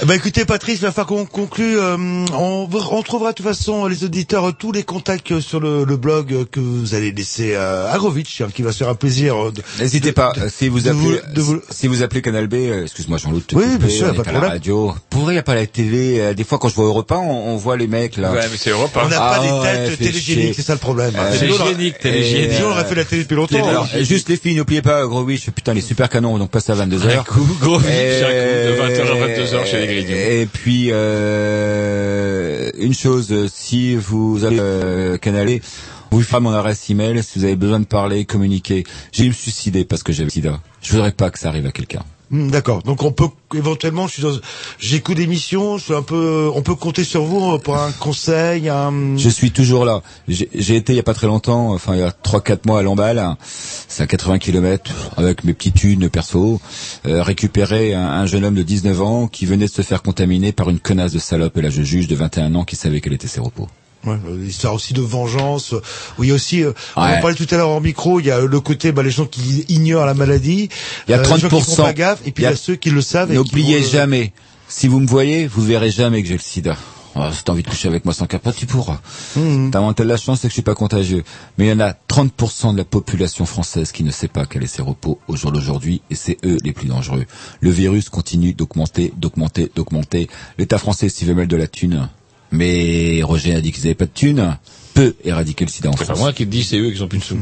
Bah écoutez Patrice, il va falloir qu'on conclue. euh, on, on trouvera de toute façon les auditeurs euh, tous les contacts sur le, le blog euh, que vous allez laisser à Agrovitch, hein, qui va se faire un plaisir. euh, N'hésitez pas, de- euh, si vous de appelez, de vous- si vous appelez Canal B, euh, excuse-moi te Oui, bien sûr, on pas est de à la problème. radio. N'y a pas la télé euh, Des fois quand je vois Europe 1, on, on voit les mecs là. Ouais, mais c'est Europe On n'a Ah pas ouais, des têtes fait télégéniques, c'est ça le problème. Euh, Sinon, on aurait- Télégénique, télégénique. Sinon, on aurait fait la télé depuis longtemps. Alors, euh, juste les filles, n'oubliez pas Gros Wish, putain les super canons, donc passe à 22h. Un coup, gros Wish, un coup de 20h à 22h chez les Grignoux. Et puis euh, une chose, euh, si vous avez euh, canalé, on vous fera mon adresse email si vous avez besoin de parler, communiquer. J'ai eu me suicider parce que j'avais le sida. Je voudrais pas que ça arrive à quelqu'un. Hmm, D'accord. Donc on peut éventuellement, je suis dans, j'écoute des missions, je suis un peu, on peut compter sur vous pour un conseil, un. Je suis toujours là. J'ai été il y a pas très longtemps, enfin il y a trois quatre mois à Lamballe, c'est à 80 km avec mes petites thunes perso, euh, récupérer un, un jeune homme de 19 ans qui venait de se faire contaminer par une connasse de salope et là je juge de 21 ans qui savait qu'elle était ses repos. Ouais, euh, l'histoire aussi de vengeance. Oui, aussi, euh, on Ouais. en parlait tout à l'heure en micro, il y a le côté, bah, les gens qui ignorent la maladie. Il y a euh, les gens qui 30%. font pas gaffe, et puis il y a ceux qui le savent. N'oubliez vont, euh, jamais, si vous me voyez, vous verrez jamais que j'ai le sida. Oh, si t'as envie de coucher avec moi sans capote, tu pourras. Mhm. T'as moins de la chance, c'est que je suis pas contagieux. Mais il y en a 30% de la population française qui ne sait pas quel est ses repos au jour d'aujourd'hui, et c'est eux les plus dangereux. Le virus continue d'augmenter, d'augmenter, d'augmenter. L'État français s'y veut mêler de la thune. Mais Roger a dit qu'ils avaient pas de thune. Peut éradiquer le sida en C'est pas France. moi qui te dis, c'est eux qui ont plus de sous.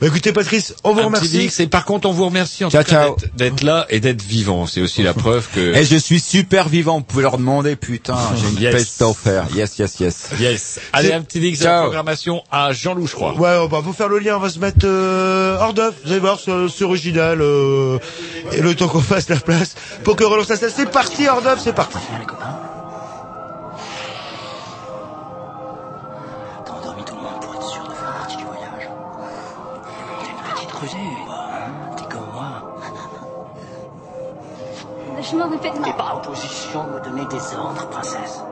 Bah, écoutez, Patrice, on vous Un remercie. Dix, et par contre, on vous remercie en Ciao, tout cas d'être- là et d'être vivant. C'est aussi la preuve que... Et je suis super vivant, vous pouvez leur demander, putain, j'ai une Yes. peste à offert. Yes, yes, yes. Yes. Allez, un petit Dix la Ciao. programmation à Jean-Loup, je crois. Ouais, on va vous faire le lien, on va se mettre euh, hors d'œuvre, vous allez voir, c'est original, euh, et le temps qu'on fasse la place pour que relance la. C'est parti, hors d'œuvre, c'est parti. Je m'en répète T'es pas en position de me donner des ordres, princesse.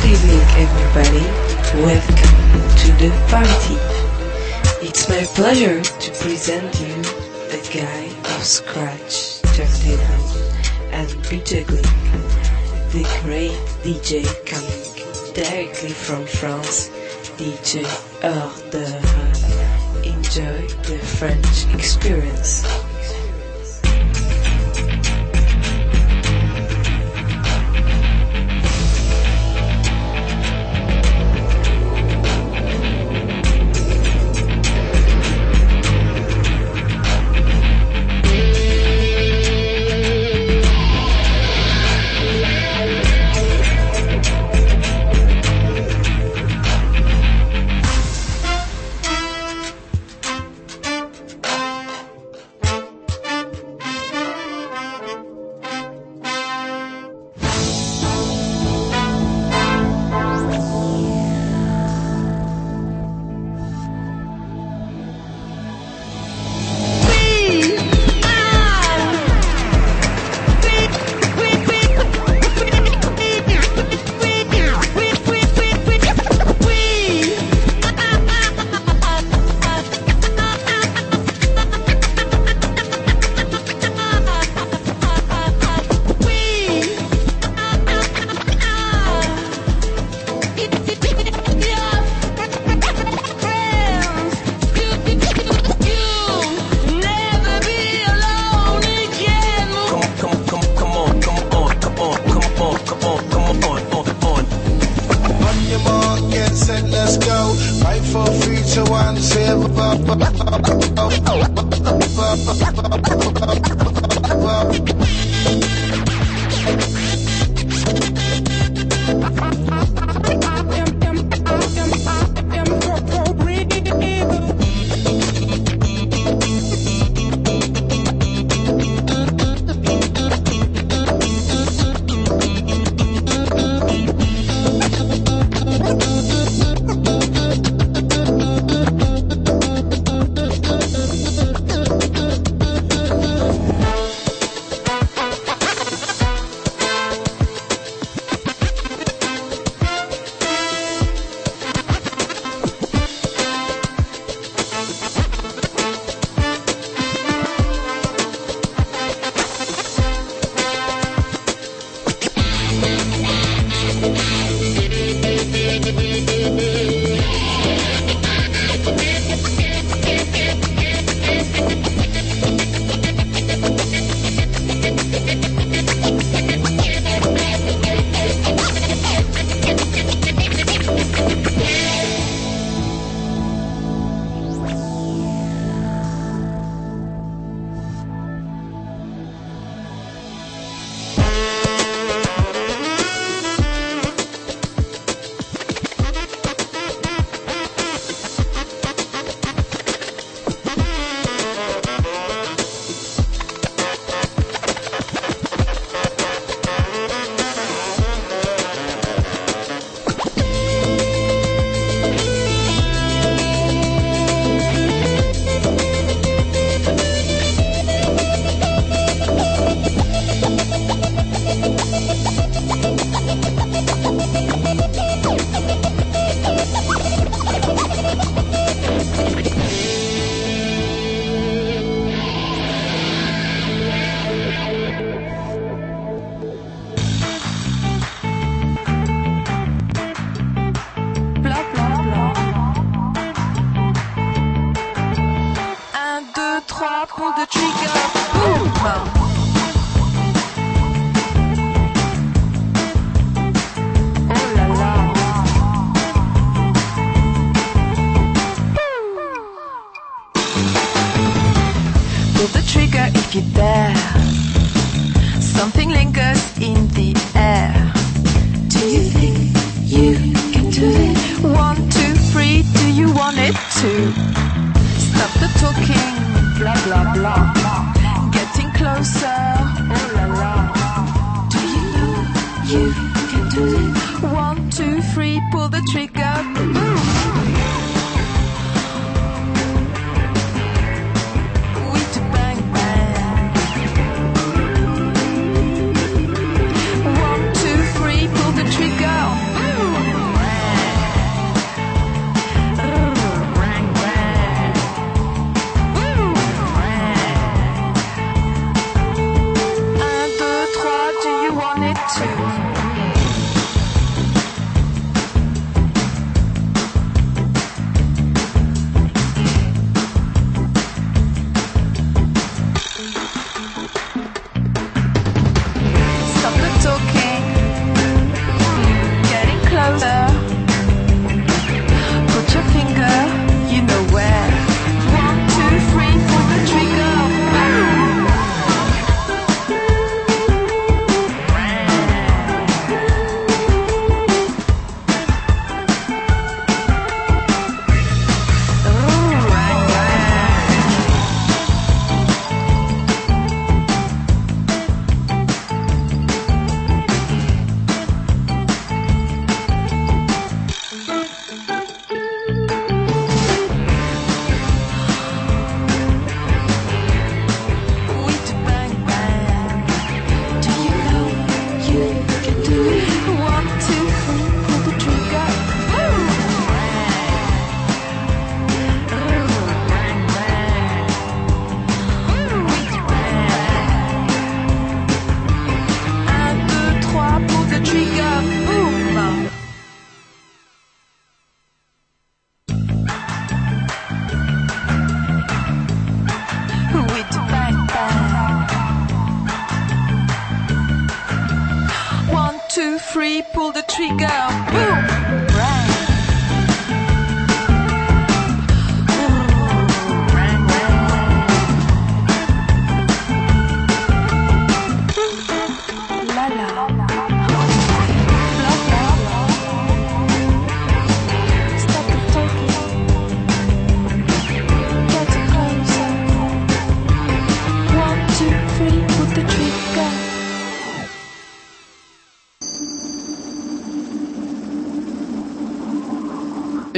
Good evening, everybody. Welcome to the party. It's my pleasure to present you the guy of scratch, turntable, and Peter beatugly, the great DJ coming directly from France, DJ Hors. Enjoy the French experience.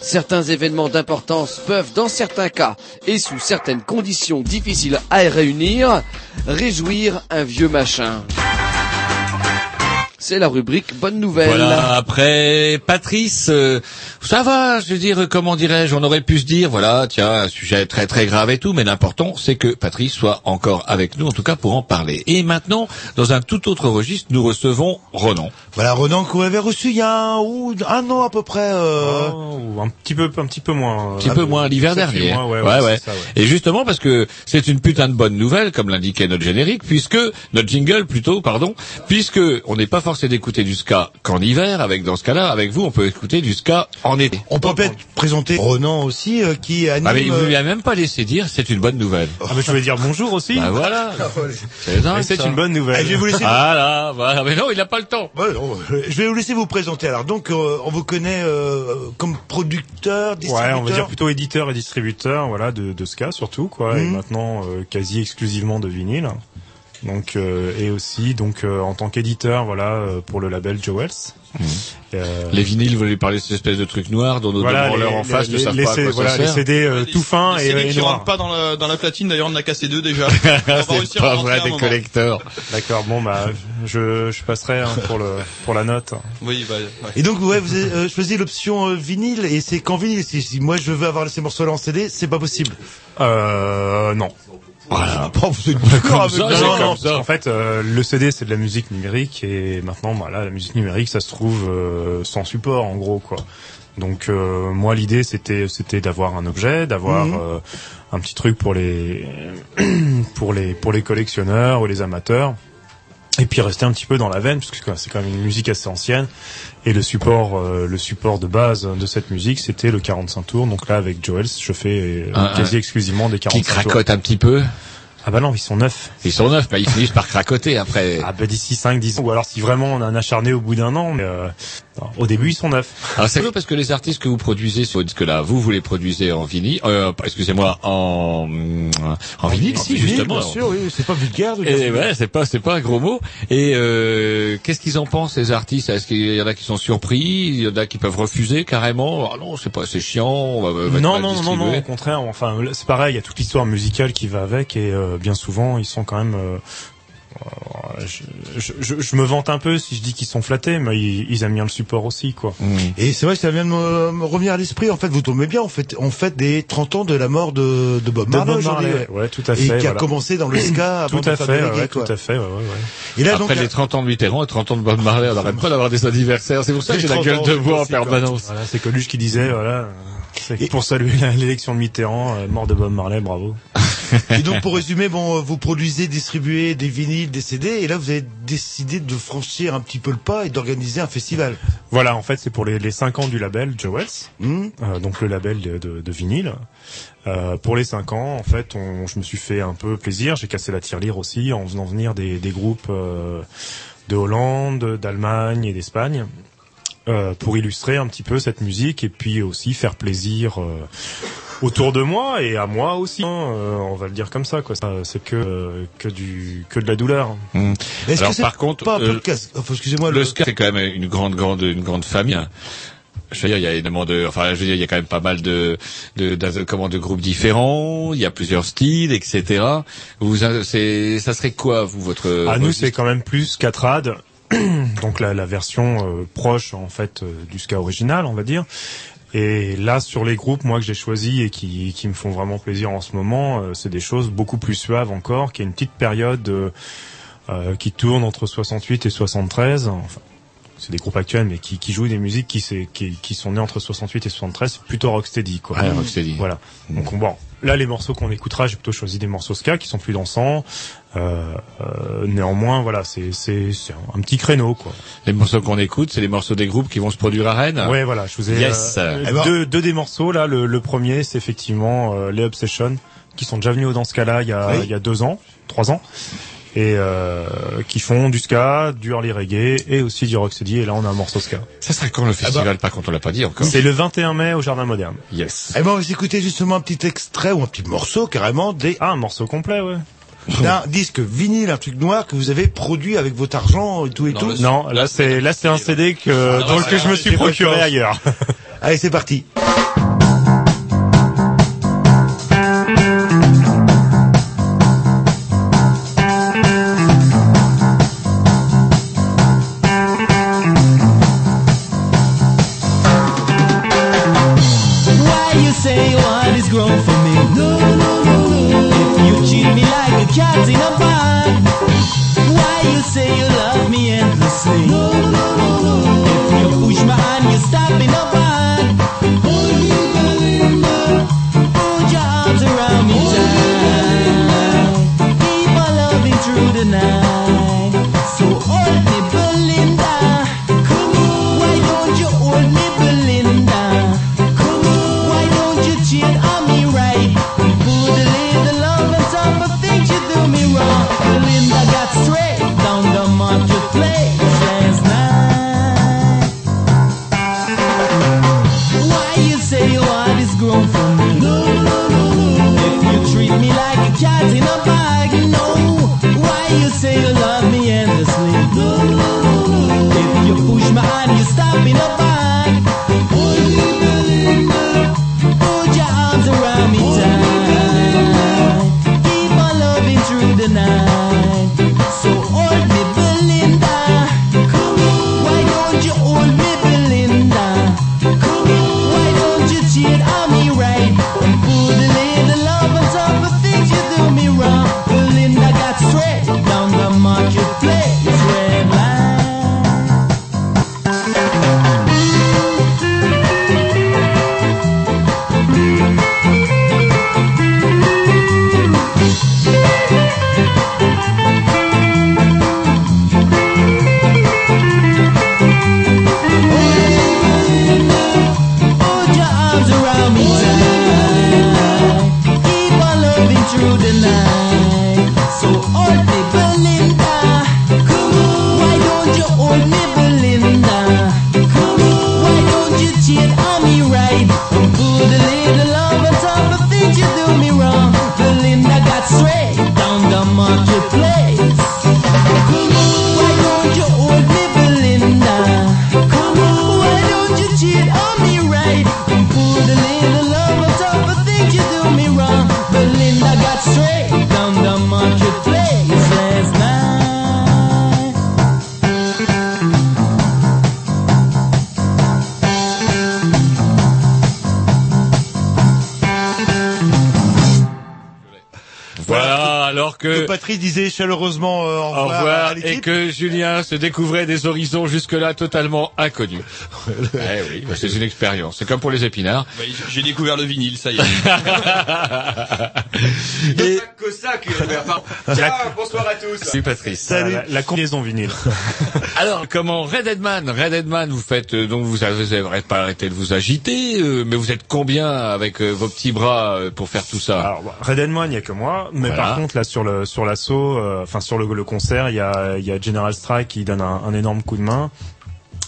certains événements d'importance peuvent, dans certains cas et sous certaines conditions difficiles à réunir, réjouir un vieux machin. C'est la rubrique bonne nouvelle. Voilà, après Patrice, euh, ça va, je veux dire, comment dirais-je, on aurait pu se dire, voilà, tiens, un sujet très très grave et tout, mais l'important c'est que Patrice soit encore avec nous, en tout cas pour en parler. Et maintenant, dans un tout autre registre, nous recevons Ronan. Voilà, Ronan qu'on avait reçu il y a un, ou un an à peu près. Euh... ou un petit peu, un petit peu moins. Un petit peu moins l'hiver dernier. mois, ouais, ouais, ouais, ouais. c'est ça, ouais. Et justement parce que c'est une putain de bonne nouvelle, comme l'indiquait notre générique, puisque notre jingle plutôt, pardon, puisque on n'est pas forcé d'écouter du ska qu'en hiver. Avec dans ce cas-là, avec vous, on peut écouter du ska en été. On peut peut-être présenter Ronan aussi, euh, qui anime. Ah mais il euh, lui a même pas laissé dire, c'est une bonne nouvelle. Ah, mais je voulais dire bonjour aussi. Bah voilà. C'est Et c'est une bonne nouvelle. Ah, je vais vous laisser. Ah là, voilà. Mais non, il n'a pas le temps. Ouais, non, euh, je vais vous laisser vous présenter. Alors donc, euh, on vous connaît euh, comme producteur, Ouais, distributeur. on va dire plutôt éditeur et distributeur, voilà, de, de ska surtout, quoi, et Mhm. maintenant euh, quasi exclusivement de vinyle. Donc euh, et aussi donc euh, en tant qu'éditeur, voilà, euh, pour le label Joe Wells. Euh, Les vinyles, vous voulez parler de cette espèce de truc noir dont nos Voilà, branleurs en face les- ne savent les pas à C- quoi voilà, ça les. CD euh, tout fins Les et, CD et qui rentrent pas dans la, dans la platine, d'ailleurs, on en a cassé deux déjà. C'est pas vrai, des collecteurs. D'accord, bon bah je, je passerai hein, pour le pour la note. Oui, bah, ouais. Et donc, ouais, vous avez euh, choisi l'option euh, vinyle, et c'est qu'en vinyle. Si, si moi je veux avoir ces morceaux-là en CD, c'est pas possible. Euh, non. Voilà. Oh, vous êtes Comme dur avec ça, moi. c'est Non, comme non. ça. En fait, euh, le CD c'est de la musique numérique et maintenant, voilà, la musique numérique, ça se trouve euh, sans support, en gros, quoi. Donc euh, moi, l'idée c'était c'était d'avoir un objet, d'avoir Mhm. euh, un petit truc pour les pour les pour les collectionneurs ou les amateurs. Et puis rester un petit peu dans la veine, puisque c'est quand même une musique assez ancienne. Et le support, euh, le support de base de cette musique, c'était le 45 tours. Donc là, avec Joels, je fais euh, Un- quasi un- exclusivement des 45 Qui tours. cracote un petit peu. Ah bah non, ils sont neufs. Ils sont neufs, bah, ils finissent par cracoter après. Ah bah d'ici 5 10 ans ou alors si vraiment on a un acharné au bout d'un an mais euh, non, au début ils sont neufs. Alors c'est rigolo parce que les artistes que vous produisez sur disque-là, vous vous les produisez en vinyle, euh, excusez-moi, en en vinyle, si vinyle, justement. bien sûr, oui, c'est pas vulgaire de Et ouais, c'est pas c'est pas un gros mot. Et euh, qu'est-ce qu'ils en pensent les artistes? Est-ce qu'il y en a qui sont surpris? Il y en a qui peuvent refuser carrément? Ah non, c'est pas c'est chiant. On va, va non non non non au contraire enfin là, c'est pareil il y a toute l'histoire musicale qui va avec et euh, bien souvent ils sont quand même euh, je, je, je, je me vante un peu si je dis qu'ils sont flattés mais ils, ils aiment bien le support aussi quoi. Et c'est vrai que ça vient de me, me revenir à l'esprit. En fait, vous tombez bien. On fait, on fait des 30 ans de la mort de, de Bob De Marley Bob aujourd'hui. Marley, ouais. ouais, tout à Et fait, qui a commencé dans le ska avant Tout de à fait ouais, reggae, tout à fait ouais, ouais, ouais. Et là, Après donc, les 30 ans de Mitterrand et 30 ans de Bob Marley, on n'arrête pas d'avoir des anniversaires. C'est pour ça que j'ai la 30 gueule de bois en quoi. permanence. Voilà, c'est Coluche qui disait voilà c'est pour saluer l'élection de Mitterrand euh, mort de Bob Marley bravo. Et donc pour résumer, bon, euh, vous produisez, distribuez des vinyles, des CD, et là vous avez décidé de franchir un petit peu le pas et d'organiser un festival. Voilà, en fait, c'est pour les, les 5 ans du label Joels, Hmm euh, donc le label de, de, de vinyle. Euh, pour les 5 ans, en fait, on, je me suis fait un peu plaisir. J'ai cassé la tirelire aussi en faisant venir des, des groupes de Hollande, d'Allemagne et d'Espagne euh, pour illustrer un petit peu cette musique et puis aussi faire plaisir euh, autour de moi et à moi aussi. hein, euh, on va le dire comme ça, quoi. Ça, C'est que euh, que du que de la douleur. Hum. Est-ce Alors que c'est par contre, pas un euh, le enfin, Excusez-moi, le ska c'est quand même une grande grande une grande famille. Je veux dire, il y a énormément de, enfin, je veux dire, il y a quand même pas mal de, de, de, comment, de groupes différents. Il y a plusieurs styles, etc. Vous, c'est, ça serait quoi, vous, votre À nous, c'est quand même plus Catrad, donc la, la version euh, proche en fait euh, du ska original, on va dire. Et là, sur les groupes, moi que j'ai choisi et qui, qui me font vraiment plaisir en ce moment, euh, c'est des choses beaucoup plus suaves encore, qui a une petite période euh, euh, qui tourne entre 68 et 73. Enfin, c'est des groupes actuels, mais qui, qui jouent des musiques qui, qui, qui sont nées entre 68 et 73, c'est plutôt rocksteady, quoi. Ouais, rocksteady. Voilà. Donc on- bon, là les morceaux qu'on écoutera, j'ai plutôt choisi des morceaux ska qui sont plus dansants. Euh, euh, néanmoins, voilà, c'est c'est c'est un, petit créneau, quoi. Les morceaux qu'on écoute, c'est les morceaux des groupes qui vont se produire à Rennes. Ouais, voilà, je vous ai Yes. euh, Eh ben- deux, deux des morceaux là. Le, le premier, c'est effectivement euh, les Obsession, qui sont déjà venus au dans ce cas-là il y a Oui. il y a deux ans, trois ans, et euh, qui font du ska, du early reggae et aussi du rocksteady. Et là, on a un morceau ska. Ça serait quand le festival? Par contre, on l'a pas dit encore. C'est le 21 mai au Jardin Moderne. Yes. Eh ben, on va s'écouter justement un petit extrait ou un petit morceau carrément des Ah, un morceau complet, ouais. D'un disque vinyle, un truc noir que vous avez produit avec votre argent et tout et Non, tout. Non, là c'est là c'est un CD que Ah, lequel je me suis procuré ailleurs. Allez, c'est parti. Chaleureusement euh, au Au revoir, et que Julien se découvrait des horizons jusque-là totalement inconnus. eh oui, bah, c'est une expérience. C'est comme pour les épinards. Bah, J'ai découvert le vinyle, ça y est. Et- Tiens, bonsoir à tous. Salut Patrice. Salut. La, la combinaison vinyle. Alors, comment Red Deadman Red Deadman, vous faites euh, donc vous avez, vous avez pas arrêté de vous agiter, euh, mais vous êtes combien avec euh, vos petits bras euh, pour faire tout ça Alors, bah, Red Deadman, il y a que moi, mais Voilà. par contre là sur le sur l'assaut, euh, enfin sur le, le concert, il y a il y a General Strike qui donne un, un énorme coup de main.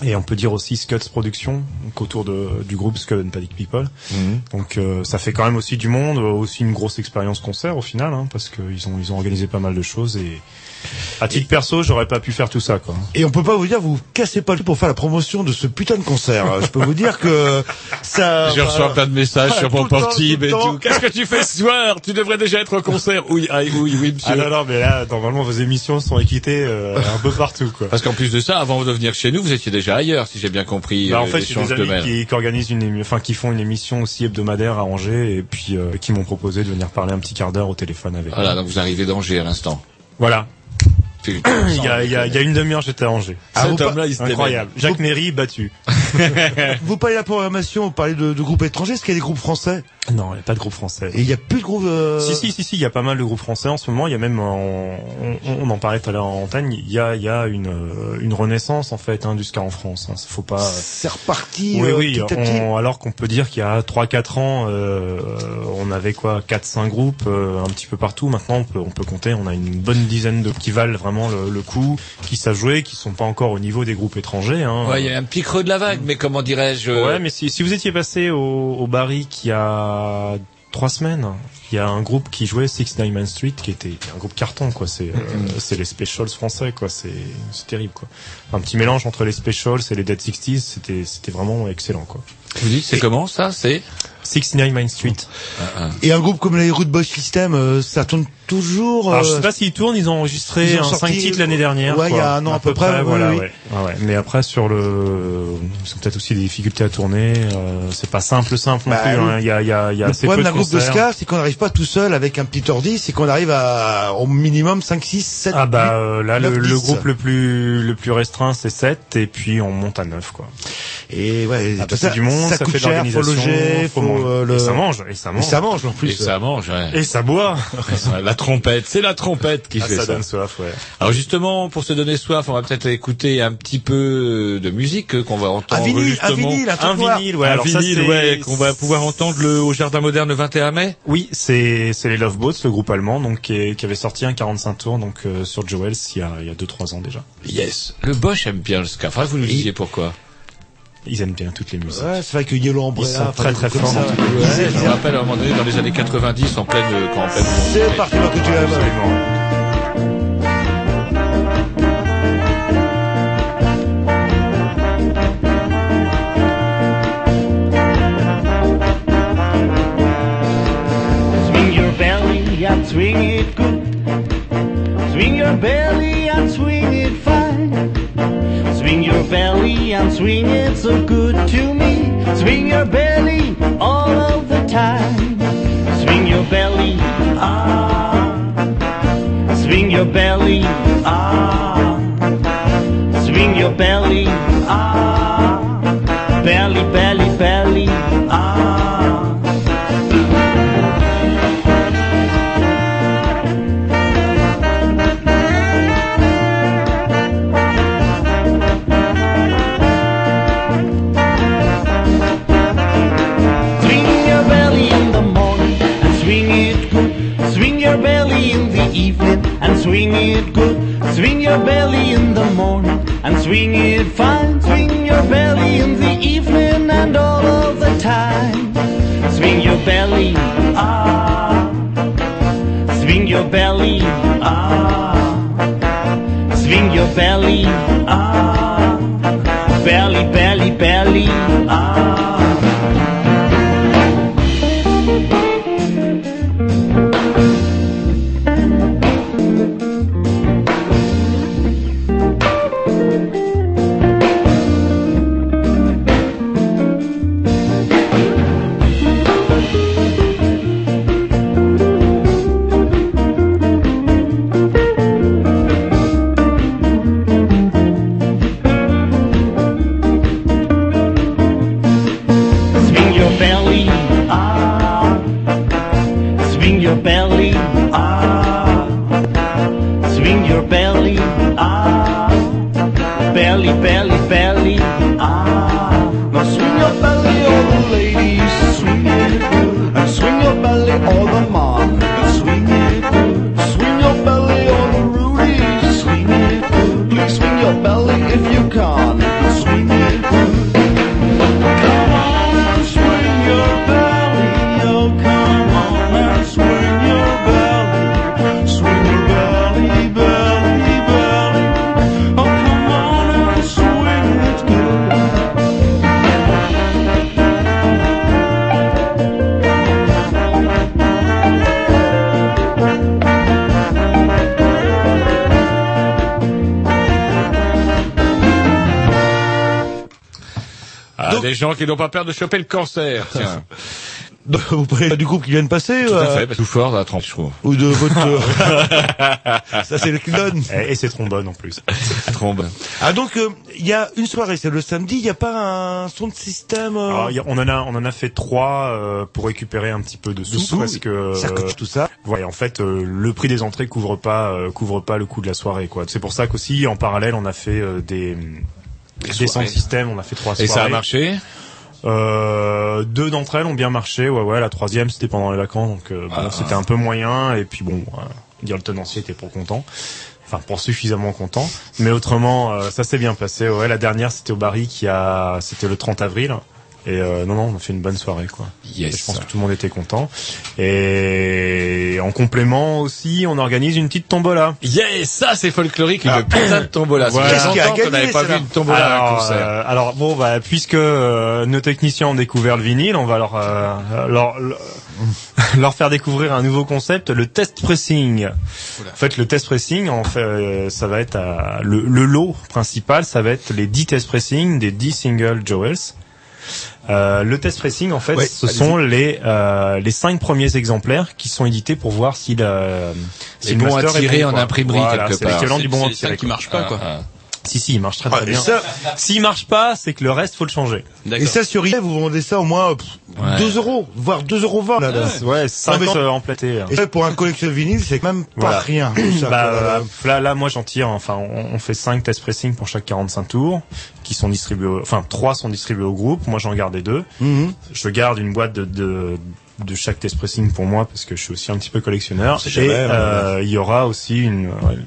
Et on peut dire aussi Scuds Production, donc autour de, du groupe Scud and Panic People. Mhm. Donc euh, ça fait quand même aussi du monde, aussi une grosse expérience concert au final, hein, parce qu'ils ont ils ont organisé pas mal de choses et à titre perso, j'aurais pas pu faire tout ça quoi. Et on peut pas vous dire, vous cassez pas le pour faire la promotion de ce putain de concert. Je peux vous dire que ça. Je reçois plein de messages Ah, sur mon portable et tout. Qu'est-ce que tu fais ce soir? Tu devrais déjà être au concert. Oui, ah, oui, oui, monsieur. Ah non non, mais là normalement vos émissions sont équitées euh, un peu partout quoi. Parce qu'en plus de ça, avant de venir chez nous, vous étiez déjà ailleurs, si j'ai bien compris. Bah, en euh, fait, les j'ai des de amis mer. qui, qui organisent une, enfin, qui font une émission aussi hebdomadaire à Angers et puis euh, qui m'ont proposé de venir parler un petit quart d'heure au téléphone avec. Voilà, donc vous arrivez d'Angers à l'instant. Voilà. Il y a, il y a, il y a une demi-heure, j'étais à Angers. Ah, Cet homme-là, il s'était incroyable. Jacques Méry battu. Vous parlez de la programmation, vous parlez de, de groupes étrangers, est-ce qu'il y a des groupes français? Non, il n'y a pas de groupe français. Et il y a plus de groupes. euh, Si si si si, il y a pas mal de groupes français en ce moment. Il y a même, en- on, on en parlait tout à l'heure en antenne, il y a il y a une euh, une renaissance en fait hein, du ska en France. Hein. Faut pas. C'est reparti. Oui euh, oui. petit à petit. on- alors qu'on peut dire qu'il y a 3-4 ans, euh, on avait quoi 4-5 groupes euh, un petit peu partout. Maintenant, on peut on peut compter. On a une bonne dizaine de qui valent vraiment le, le coup, qui savent jouer, qui sont pas encore au niveau des groupes étrangers. Hein. Ouais, il y a un petit creux de la vague, mais comment dirais-je euh, Ouais, mais si, si vous étiez passé au, au Barrick il y a trois semaines, il y a un groupe qui jouait Six Diamond Street qui était un groupe carton quoi. C'est euh, c'est les Specials français quoi. C'est c'est terrible quoi. Un petit mélange entre les Specials et les Dead Sixties. C'était c'était vraiment excellent quoi. Vous dites, c'est comment ça C'est 69 Main Street. Et un groupe comme les Root Boy System, euh, ça tourne toujours. Alors je euh, sais pas s'ils tournent, ils ont enregistré ils ont un sorti- 5 titres l'année dernière. Ouais, il y a un an à peu près, oui, voilà, oui. ouais. Ouais, ouais. Mais après sur le, ont peut-être aussi des difficultés à tourner. Euh, c'est pas simple simple non Bah, plus. oui. hein. Il y a il y a il y a le assez problème peu d'un groupe de ska, c'est qu'on n'arrive pas tout seul avec un petit ordi, c'est qu'on arrive à au minimum 5, 6, 7, Ah bah euh, là le, 9, le 10. groupe le plus le plus restreint c'est 7 et puis on monte à 9 quoi. Et ouais, Ah, tout c'est du monde, ça, ça coûte fait de cher, faut l'organisation, loger, faut faut, euh, le... Et ça mange, et ça Et mange. ça mange en Et plus. ça mange, ouais. Et ça boit. la trompette, c'est la trompette qui Ah, fait ça ça. donne soif ouais. Alors justement, pour se donner soif, on va peut-être écouter un petit peu de musique qu'on va entendre Un vinyle, justement. un vinyle, un vinyle ouais. Un Alors ça, vinyle, ouais, qu'on va pouvoir entendre le, au Jardin Moderne le 21 mai. Oui, c'est c'est les Love Boats, le groupe allemand donc qui, est- qui avait sorti un 45 tours donc euh, sur Joel's il y a il y a 2 3 ans déjà. Yes. Le Bosch aime bien le ska. Que vous nous disiez pourquoi. Ils aiment bien toutes les musiques. Ouais, c'est vrai que Yellow Umbrella, Ils sont très, très forts. ça. Ouais, je me rappelle à un moment donné, dans les années 90, en pleine, euh, quand en pleine. C'est parti, que tu l'aimes. Absolument. Swing your belly and swing it good. Swing your belly and swing it fine. Swing your belly and swing it so good to me. Swing your belly all of the time. Swing your belly, ah. Swing your belly, ah. Swing your belly, ah. Belly, belly, belly, swing it fine. Swing your belly in the evening and all of the time. Swing your belly, ah. Swing your belly, ah. Swing your belly, ah. Belly, belly, belly, ah. Des gens qui n'ont pas peur de choper le cancer. Tiens. Vous parlez du groupe qui vient de passer Tout à euh, fait, parce que tout fort à 30, je trouve. Ou de votre... euh, Ça, c'est le clone. Et, et c'est trombone en plus. Trombe. Ah, donc, euh, il y a une soirée, c'est le samedi, il n'y a pas un son de système euh, Alors, il y a- on en a on en a fait trois euh, pour récupérer un petit peu de sous, sous, parce que ça coûte tout ça. Ouais, en fait, euh, le prix des entrées couvre pas euh, couvre pas le coût de la soirée, quoi. C'est pour ça qu'aussi en parallèle, on a fait euh, des des soirées. sound système, on a fait trois Et soirées. ça a marché? Euh, deux d'entre elles ont bien marché, ouais, ouais. La troisième, c'était pendant les vacances, donc euh, bon, Ah. c'était un peu moyen. Et puis bon, euh, dire le tenancier était pour content, enfin pour suffisamment content. Mais autrement, euh, ça s'est bien passé. Ouais, la dernière, c'était au Barry, qui a, c'était le 30 avril. Et euh, non, non, on a fait une bonne soirée, quoi. Yes. Et je pense que tout le monde était content. Et en complément aussi, on organise une petite tombola. Yes, ça c'est folklorique, Ah. une putain de tombola. Voilà. Qu'est-ce qui a gagné, n'avait pas vu une tombola à un alors, concert. euh, alors bon, bah, puisque euh, nos techniciens ont découvert le vinyle, on va leur euh, leur, leur leur faire découvrir un nouveau concept, le test pressing. En fait, le test pressing, en fait, euh, ça va être à- le, le lot principal, ça va être les 10 test pressing des 10 singles Joels. Euh, le test pressing, en fait, Ouais, ce sont les euh, les cinq premiers exemplaires qui sont édités pour voir si la si le bons à master est tirer bon, en quoi. imprimerie, Voilà, quelque c'est part. l'équivalent du bon à C'est tirer. qui marche pas, quoi. Ah, Si si, il marche très Ah, très et bien. ça, S'il marche pas, c'est que le reste faut le changer. et ça, sur eBay, vous vendez ça au moins pff, Ouais. 2 euros, voire 2 euros 20, là, là. Ouais, 5 mais quand- euh, emplattés. Et ça, pour un collectionneur vinyle, c'est quand même pas Voilà. rien. ça, Bah, quoi. euh, là, là, moi, j'en tire. Enfin, on, on fait 5 test pressing pour chaque 45 tours, qui sont distribués. au- Enfin, 3 sont distribués au groupe. Moi, j'en gardais deux. Mhm. Je garde une boîte de, de de chaque test pressing pour moi parce que je suis aussi un petit peu collectionneur. Et jamais, euh, il y aura aussi une. ouais,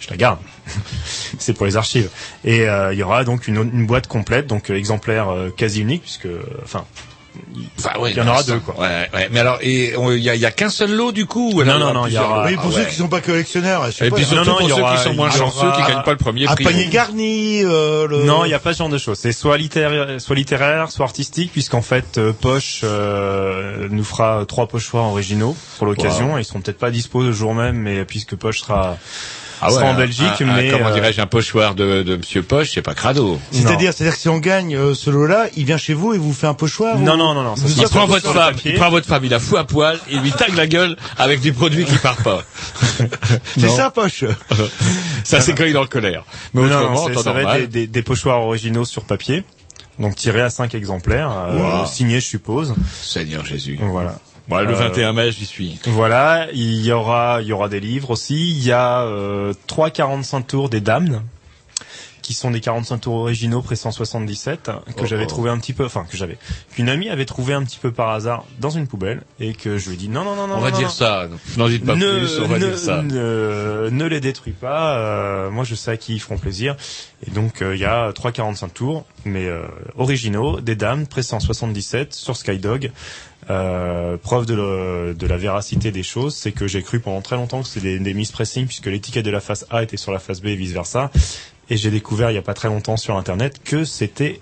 je la garde. c'est pour les archives. Et euh, il y aura donc une, une boîte complète, donc euh, exemplaire euh, quasi unique, puisque, enfin, Enfin, ouais, il y en aura deux, quoi. Ouais, ouais. Mais alors, il y a, il y a qu'un seul lot du coup ou alors Non, non, non, il y aura- oui, pour Ah, ceux ouais. qui sont pas collectionneurs, je sais Et pas, puis il y a- surtout non, pour y ceux aura- qui sont moins y chanceux, qui gagnent pas le premier un prix. panier garni, euh, le... Non, il n'y a pas ce genre de choses. C'est soit littéraire, soit littéraire, soit artistique, puisqu'en fait, euh, Poche euh, nous fera trois pochoirs originaux pour l'occasion. Ils seront peut-être pas dispo le jour même, mais puisque Poche sera, Ah ouais, sera en Belgique, un- un- mais comment euh, dirais-je, un pochoir de, de Monsieur Poche, c'est pas crado. C'est-à-dire, c'est-à-dire que si on gagne euh, ce lot-là, il vient chez vous et vous fait un pochoir Non, ou- non, non, non, ça Il prend votre pochoir femme, papier. il prend votre femme, il la fout à poil, il lui tague la gueule avec du produit qui part pas. C'est ça, poche. Ça, c'est quand il est en colère. Mais non, non, ça va être des, des, des pochoirs originaux sur papier. Donc tirés à cinq exemplaires, euh, Wow. signés, je suppose. Seigneur Jésus. Voilà. Bon, le Euh, 21 mai, j'y suis. Voilà, il y aura, il y aura des livres aussi. Il y a euh, trois 45 tours des Dames, qui sont des 45 tours originaux pré 177 que Oh, j'avais oh. trouvé un petit peu, enfin que j'avais, qu'une amie avait trouvé un petit peu par hasard dans une poubelle et que je lui ai dit non non non non. On va non, dire non. ça. N'en dites pas ne, plus, on va ne, dire ça. Ne, ne les détruis pas. euh, moi, je sais à qui ils feront plaisir. Et donc, euh, il y a 3,45 tours, mais euh, originaux, des dames, pré 177 sur Skydog. Euh, preuve de, le- de la véracité des choses, c'est que j'ai cru pendant très longtemps que c'était des, des mispressings puisque l'étiquette de la face A était sur la face B et vice versa. Et j'ai découvert il y a pas très longtemps sur internet que c'était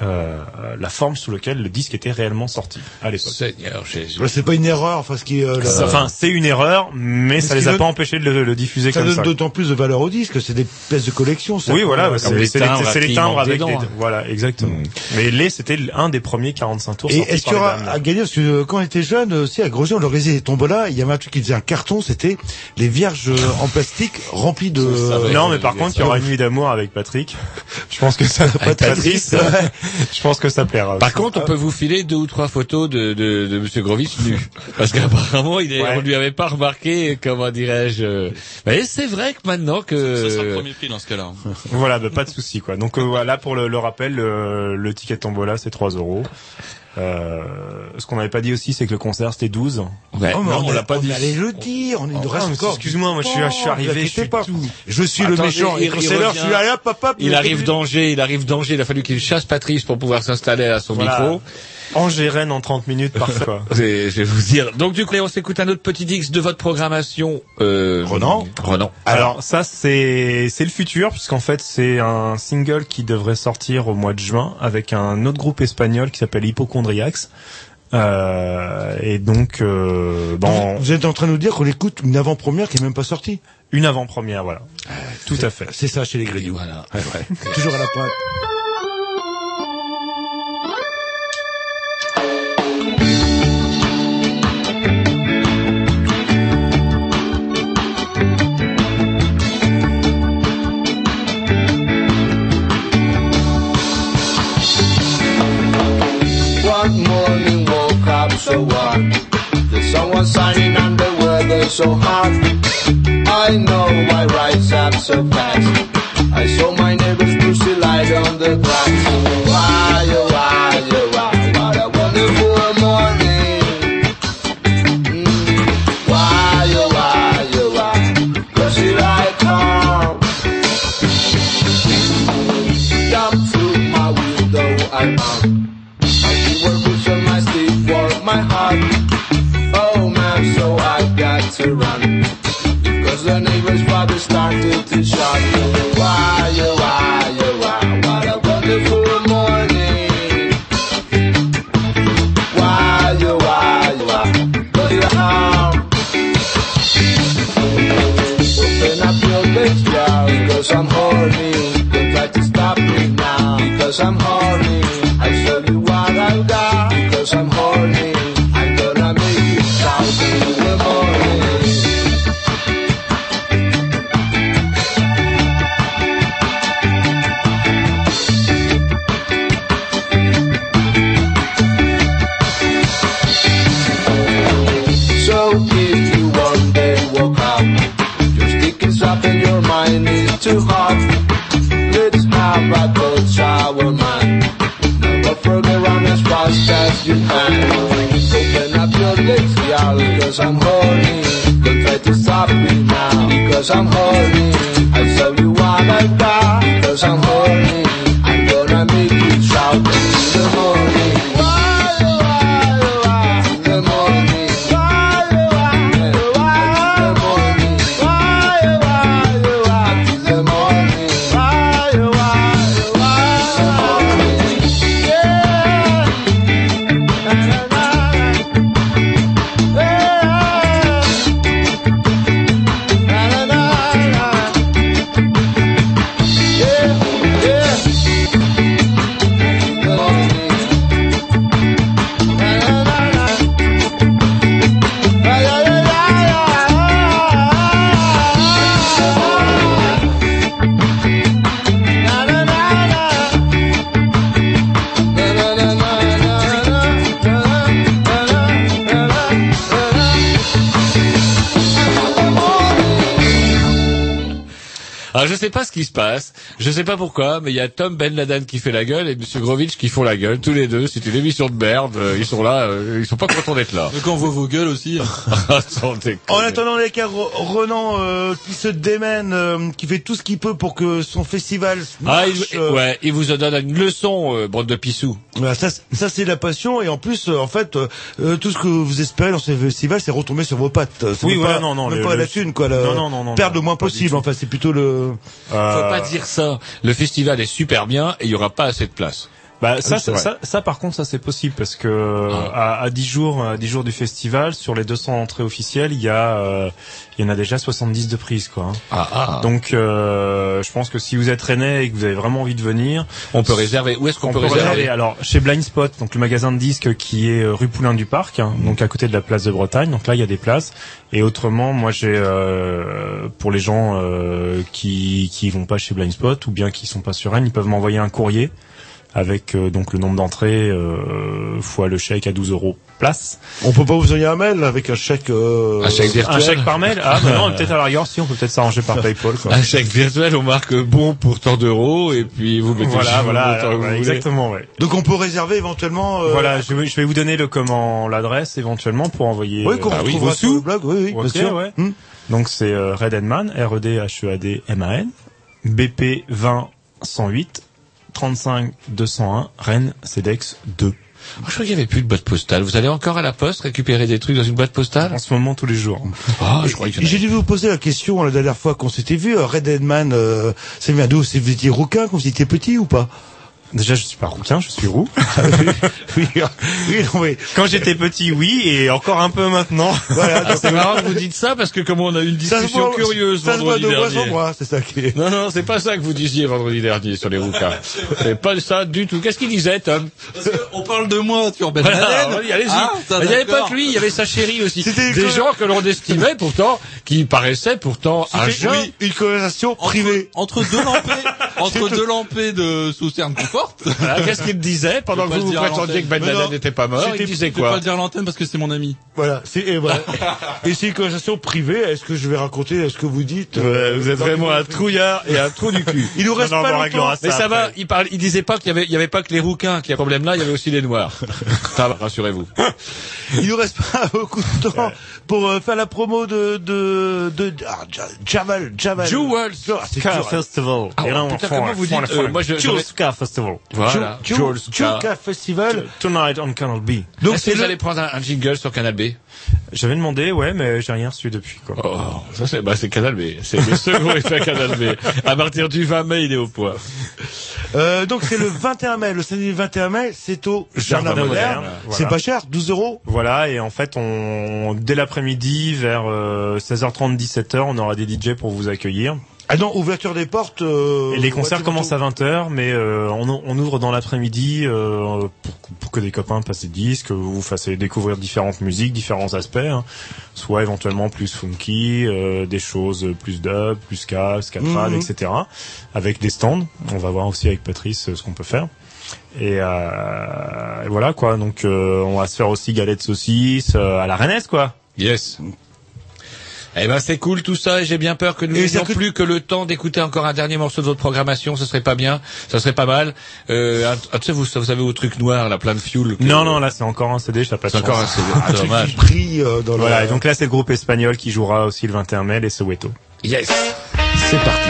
euh, la forme sous laquelle le disque était réellement sorti à l'époque. Seigneur Jésus. Ouais, C'est pas une erreur, enfin, ce qui, euh, la- Enfin, c'est une erreur, mais, ça ce les a donne- pas empêchés de le, le diffuser ça comme donne ça. d'autant plus de valeur au disque, c'est des pièces de collection, ça. Oui, voilà, c'est les c'est les, timbres c'est les timbres avec dedans, les, hein. voilà, exactement. Mais les, c'était un des premiers 45 tours. Et est-ce qu'il y aura à gagner? Parce que euh, quand on était jeune, aussi à Grosjean, on organisait des tombolas, il y avait un truc qui faisait un carton, c'était les vierges en plastique remplis de... Ça va Non, être- mais par contre, il y aura une nuit d'amour avec Patrick. Je pense que ça, Patrice, je pense que ça plaira. Par contre, on peut vous filer deux ou trois photos de, de, de Monsieur Grovis nu. Parce qu'apparemment, il est, Ouais. on lui avait pas remarqué, comment dirais-je. euh, Mais c'est vrai que maintenant que... Ça sera le premier prix dans ce cas-là. voilà, bah, pas de souci, quoi. Donc, euh, voilà, pour le, le rappel, le, le ticket tombola, c'est 3 euros. Euh, ce qu'on n'avait pas dit aussi, c'est que le concert, c'était 12. Ouais, Oh, mais on l'a pas dit. allait le dire, on est Oh, de reste encore. excuse-moi, moi, je suis- je suis arrivé, je suis pas. tout. Je suis le méchant. Et c'est l'heure, je suis là, hop, Il arrive danger, il arrive danger, il a fallu qu'il chasse Patrice pour pouvoir s'installer à son Voilà. micro. Angers Rennes en 30 minutes, parfait. Et je vais vous dire. Donc du coup, on s'écoute un autre petit X de votre programmation. Euh, Renan Renan. Alors ça c'est c'est le futur puisqu'en fait c'est un single qui devrait sortir au mois de juin avec un autre groupe espagnol qui s'appelle Hypochondriacs. Euh, et donc euh, bon, Vous êtes en train de nous dire qu'on écoute une avant-première qui est même pas sortie une avant-première voilà. Tout à fait. C'est ça chez les Grignoux. Voilà. Toujours à la pointe. So hard. I know my rights up so fast. I saw je sais pas pourquoi, mais il y a Tom Ben Laden qui fait la gueule et Monsieur Grovitch qui font la gueule, tous les deux. C'est une émission de merde. euh, Ils sont là, euh, ils sont pas contents d'être là. Quand on voit vos gueules aussi. Déconner. En attendant les cas, Re- Renan euh, qui se démène, euh, qui fait tout ce qu'il peut pour que son festival Ah, marche. il, euh, ouais, il vous en donne une leçon, euh, bande de pissous. Voilà, ça, c'est- ça c'est la passion et en plus, euh, en fait, euh, euh, tout ce que vous espérez dans ce festival, c'est retomber sur vos pattes. Oui, voilà, pas, non, non, même le- pas le- la thune, quoi. La, Non, non, non, non, perdre non, le moins possible. Enfin, c'est plutôt le. Faut pas dire ça. Le festival est super bien et il y aura pas assez de place. Bah ça, oui, c'est ça, ça, ça, par contre ça c'est possible parce que à, à 10 jours, à 10 jours du festival, sur les 200 entrées officielles, il y a, euh, il y en a déjà 70 de prises quoi. hein. Ah, ah. Donc euh, je pense que si vous êtes rennais et que vous avez vraiment envie de venir, On peut réserver. Où est-ce qu'on on peut réserver Alors chez Blind Spot, donc le magasin de disques qui est euh, rue Poulain du Parc, hein, donc à côté de la place de Bretagne. Donc là il y a des places. Et autrement, moi j'ai euh, pour les gens euh, qui qui vont pas chez Blind Spot ou bien qui sont pas sur Rennes, ils peuvent m'envoyer un courrier avec euh, donc le nombre d'entrées euh, fois le chèque à 12 euros place. On peut pas vous envoyer un mail avec un chèque. Euh... Un chèque virtuel. Un chèque par mail Ah bah non, peut-être à la rigueur si on peut peut-être s'arranger par PayPal quoi. Un chèque virtuel, on marque bon pour tant d'euros et puis vous mettez Voilà, le voilà, montant que vous voilà, voulez. exactement, ouais. Donc on peut réserver éventuellement. euh, Voilà, je vais, je vais vous donner le comment l'adresse éventuellement pour envoyer. Oui, qu'on euh, retrouvera vos sur le sous. blog. Oui, oui, Ok, bien sûr. ouais. Hmm. Donc c'est euh, Red Edman, R E D H E A D M A N, BP 20 108 35 201 Rennes CEDEX 2. Ah, je crois qu'il y avait plus de boîte postale. Vous allez encore à la poste récupérer des trucs dans une boîte postale? En ce moment tous les jours. Ah, je croyais qu'il y en J'ai avait. dû vous poser la question la dernière fois qu'on s'était vu. euh, Red Deadman, euh, ça vient d'où? C'est vous étiez rouquin quand vous étiez petit ou pas? Déjà je suis pas rouquin, je suis roux. oui, oui, non, mais Quand j'étais petit oui et encore un peu maintenant. voilà. Ah, c'est marrant que vous dites ça parce que comme on a eu une discussion voit, curieuse ça se voit de dernier. mois, c'est ça qui est. Non, non, c'est pas ça que vous disiez vendredi dernier sur les rouquins. c'est pas ça du tout. Qu'est-ce qu'il disait, Tom Parce que on parle de moi, tu Ben Voilà, allez-y. Ah, il n'y avait pas que lui, il y avait sa chérie aussi. C'était Des que- gens que l'on estimait pourtant, qui paraissaient pourtant à jeun. oui, une conversation privée. Entre deux lampés, entre deux lampées de Soucerne Voilà, Qu'est-ce qu'il disait pendant que vous pas vous prétendiez que Ben. Laden n'était pas mort Il disait Je peux quoi pas le dire à l'antenne parce que c'est mon ami. Voilà, c'est et voilà. et c'est une conversation privée. Est-ce que je vais raconter Est-ce que vous dites Ouais, euh, Vous êtes vraiment un trouillard et un trou du cul. Il nous reste Non, non, pas on longtemps. réglera Mais ça va, après. il parle, il disait pas qu'il y avait, il y avait pas que les rouquins qui avaient problème là, il y avait aussi les noirs. Ça va, rassurez-vous. Il nous reste pas beaucoup de temps pour euh, faire la promo de de de ah, Ja- Jamal Jamal. Jewels Ah, c'est dur. Festival. Ah, putain, comment vous dites, euh, moi, je- je- Ska Festival. Voilà. Ju- Jules Ju- Ska. Juka Festival. Tonight on Canal B. Donc Est-ce c'est que vous le- allez prendre un, jingle sur Canal B? J'avais demandé, ouais, mais j'ai rien reçu depuis, quoi. Oh, ça c'est, bah c'est Canal B. C'est le second effet Canal B. À partir du 20 mai, il est au point. Euh, donc c'est le 21 mai, le samedi 21 mai, c'est au Jardin, Jardin Moderne. Moderne, C'est voilà. pas cher, 12 euros. Voilà, et en fait, on, dès l'après-midi, vers euh, 16h30, 17h, on aura des DJ pour vous accueillir. Ah non, ouverture des portes. euh, les concerts commencent à 20h, mais euh, on, on ouvre dans l'après-midi euh, pour, pour que des copains passent des disques, vous vous fassiez découvrir différentes musiques, différents aspects, hein. soit éventuellement plus funky, euh, des choses plus dub, plus ska, ska trad, Mhm. etc. Avec des stands, on va voir aussi avec Patrice euh, ce qu'on peut faire. Et, euh, et voilà quoi, donc euh, on va se faire aussi galette euh, à la Rennes quoi. Yes. Eh ben c'est cool tout ça et j'ai bien peur que nous n'ayons plus que le temps d'écouter encore un dernier morceau de votre programmation, ce serait pas bien, ça serait pas mal. Euh, un- ah, tu sais vous, vous avez vos trucs noirs là plein de fuel. que- Non non là c'est encore un CD, je pas C'est encore un. CD, Un truc dommage. qui brille euh, dans Voilà, la... et donc là c'est le groupe espagnol qui jouera aussi le 21 mai, les Soweto. Yes. c'est parti.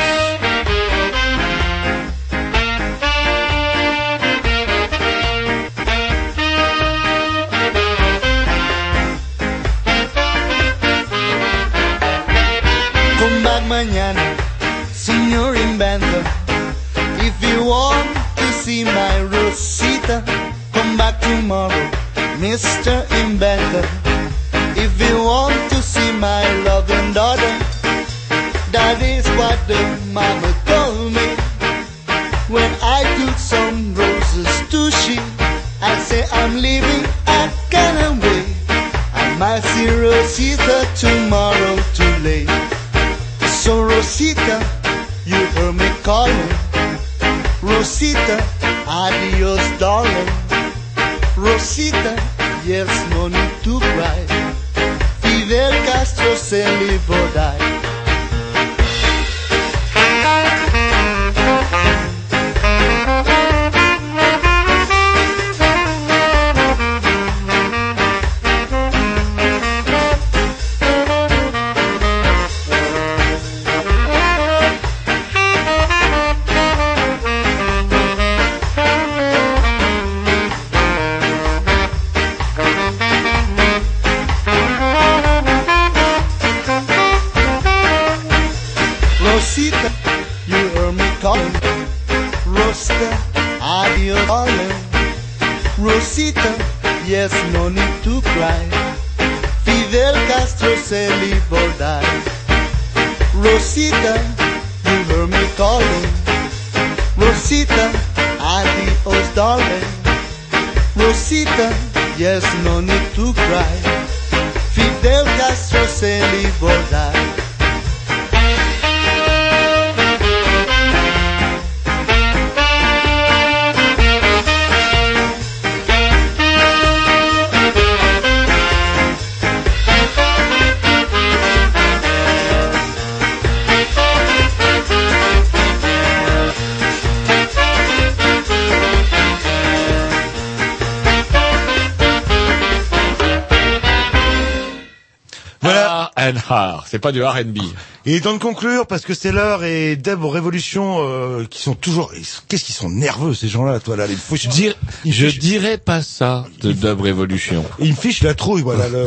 C'est pas du R&B. Il est temps de conclure parce que c'est l'heure et Deb aux révolutions euh, qui sont toujours. Qu'est-ce qu'ils sont nerveux ces gens-là, toi là. Les fous, Je, dir- je dirais pas ça de Dub Revolution. Ils me fichent la trouille, voilà. Le...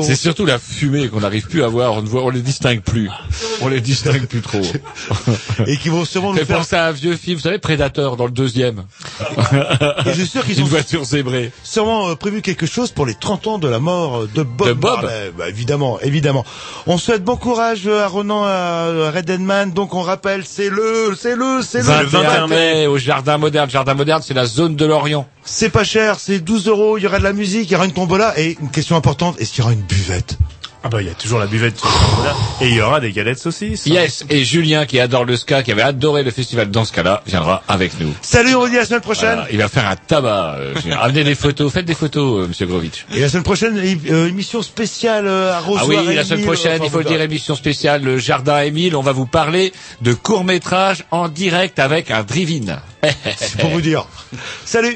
C'est surtout la fumée qu'on n'arrive plus à voir. On ne voit, on les distingue plus. On les distingue plus trop. Et qui vont sûrement nous faire. penser à un vieux film, vous savez, Predator dans le deuxième. Et je suis sûr qu'ils Une ont voiture zébrée. sûrement euh, prévu quelque chose pour les 30 ans de la mort de Bob. De Bob. Bah, évidemment, évidemment. On souhaite bon courage euh, à Ronan, à Red Deadman. Donc on rappelle, c'est le, c'est le, c'est le. 21 mai au Jardin Moderne. Jardin Moderne, c'est la zone de l'Orient. C'est pas cher, c'est 12 euros. Il y aura de la musique, il y aura une tombola et une question importante. Est-ce qu'il y aura une buvette? Ah bah il y a toujours la buvette et il y aura des galettes saucisses. Yes, et Julien qui adore le ska, qui avait adoré le festival dans ce cas-là, viendra avec nous. Salut, on dit à la semaine prochaine. Voilà, il va faire un tabac. euh. Amenez des photos, faites des photos, euh, Monsieur Grovitch. Et la semaine prochaine, euh, émission spéciale euh, à Rosoir Ah oui, la semaine prochaine, il faut le dire, verrez. émission spéciale le Jardin Émile. On va vous parler de court métrage en direct avec un drive-in. C'est pour vous dire. Salut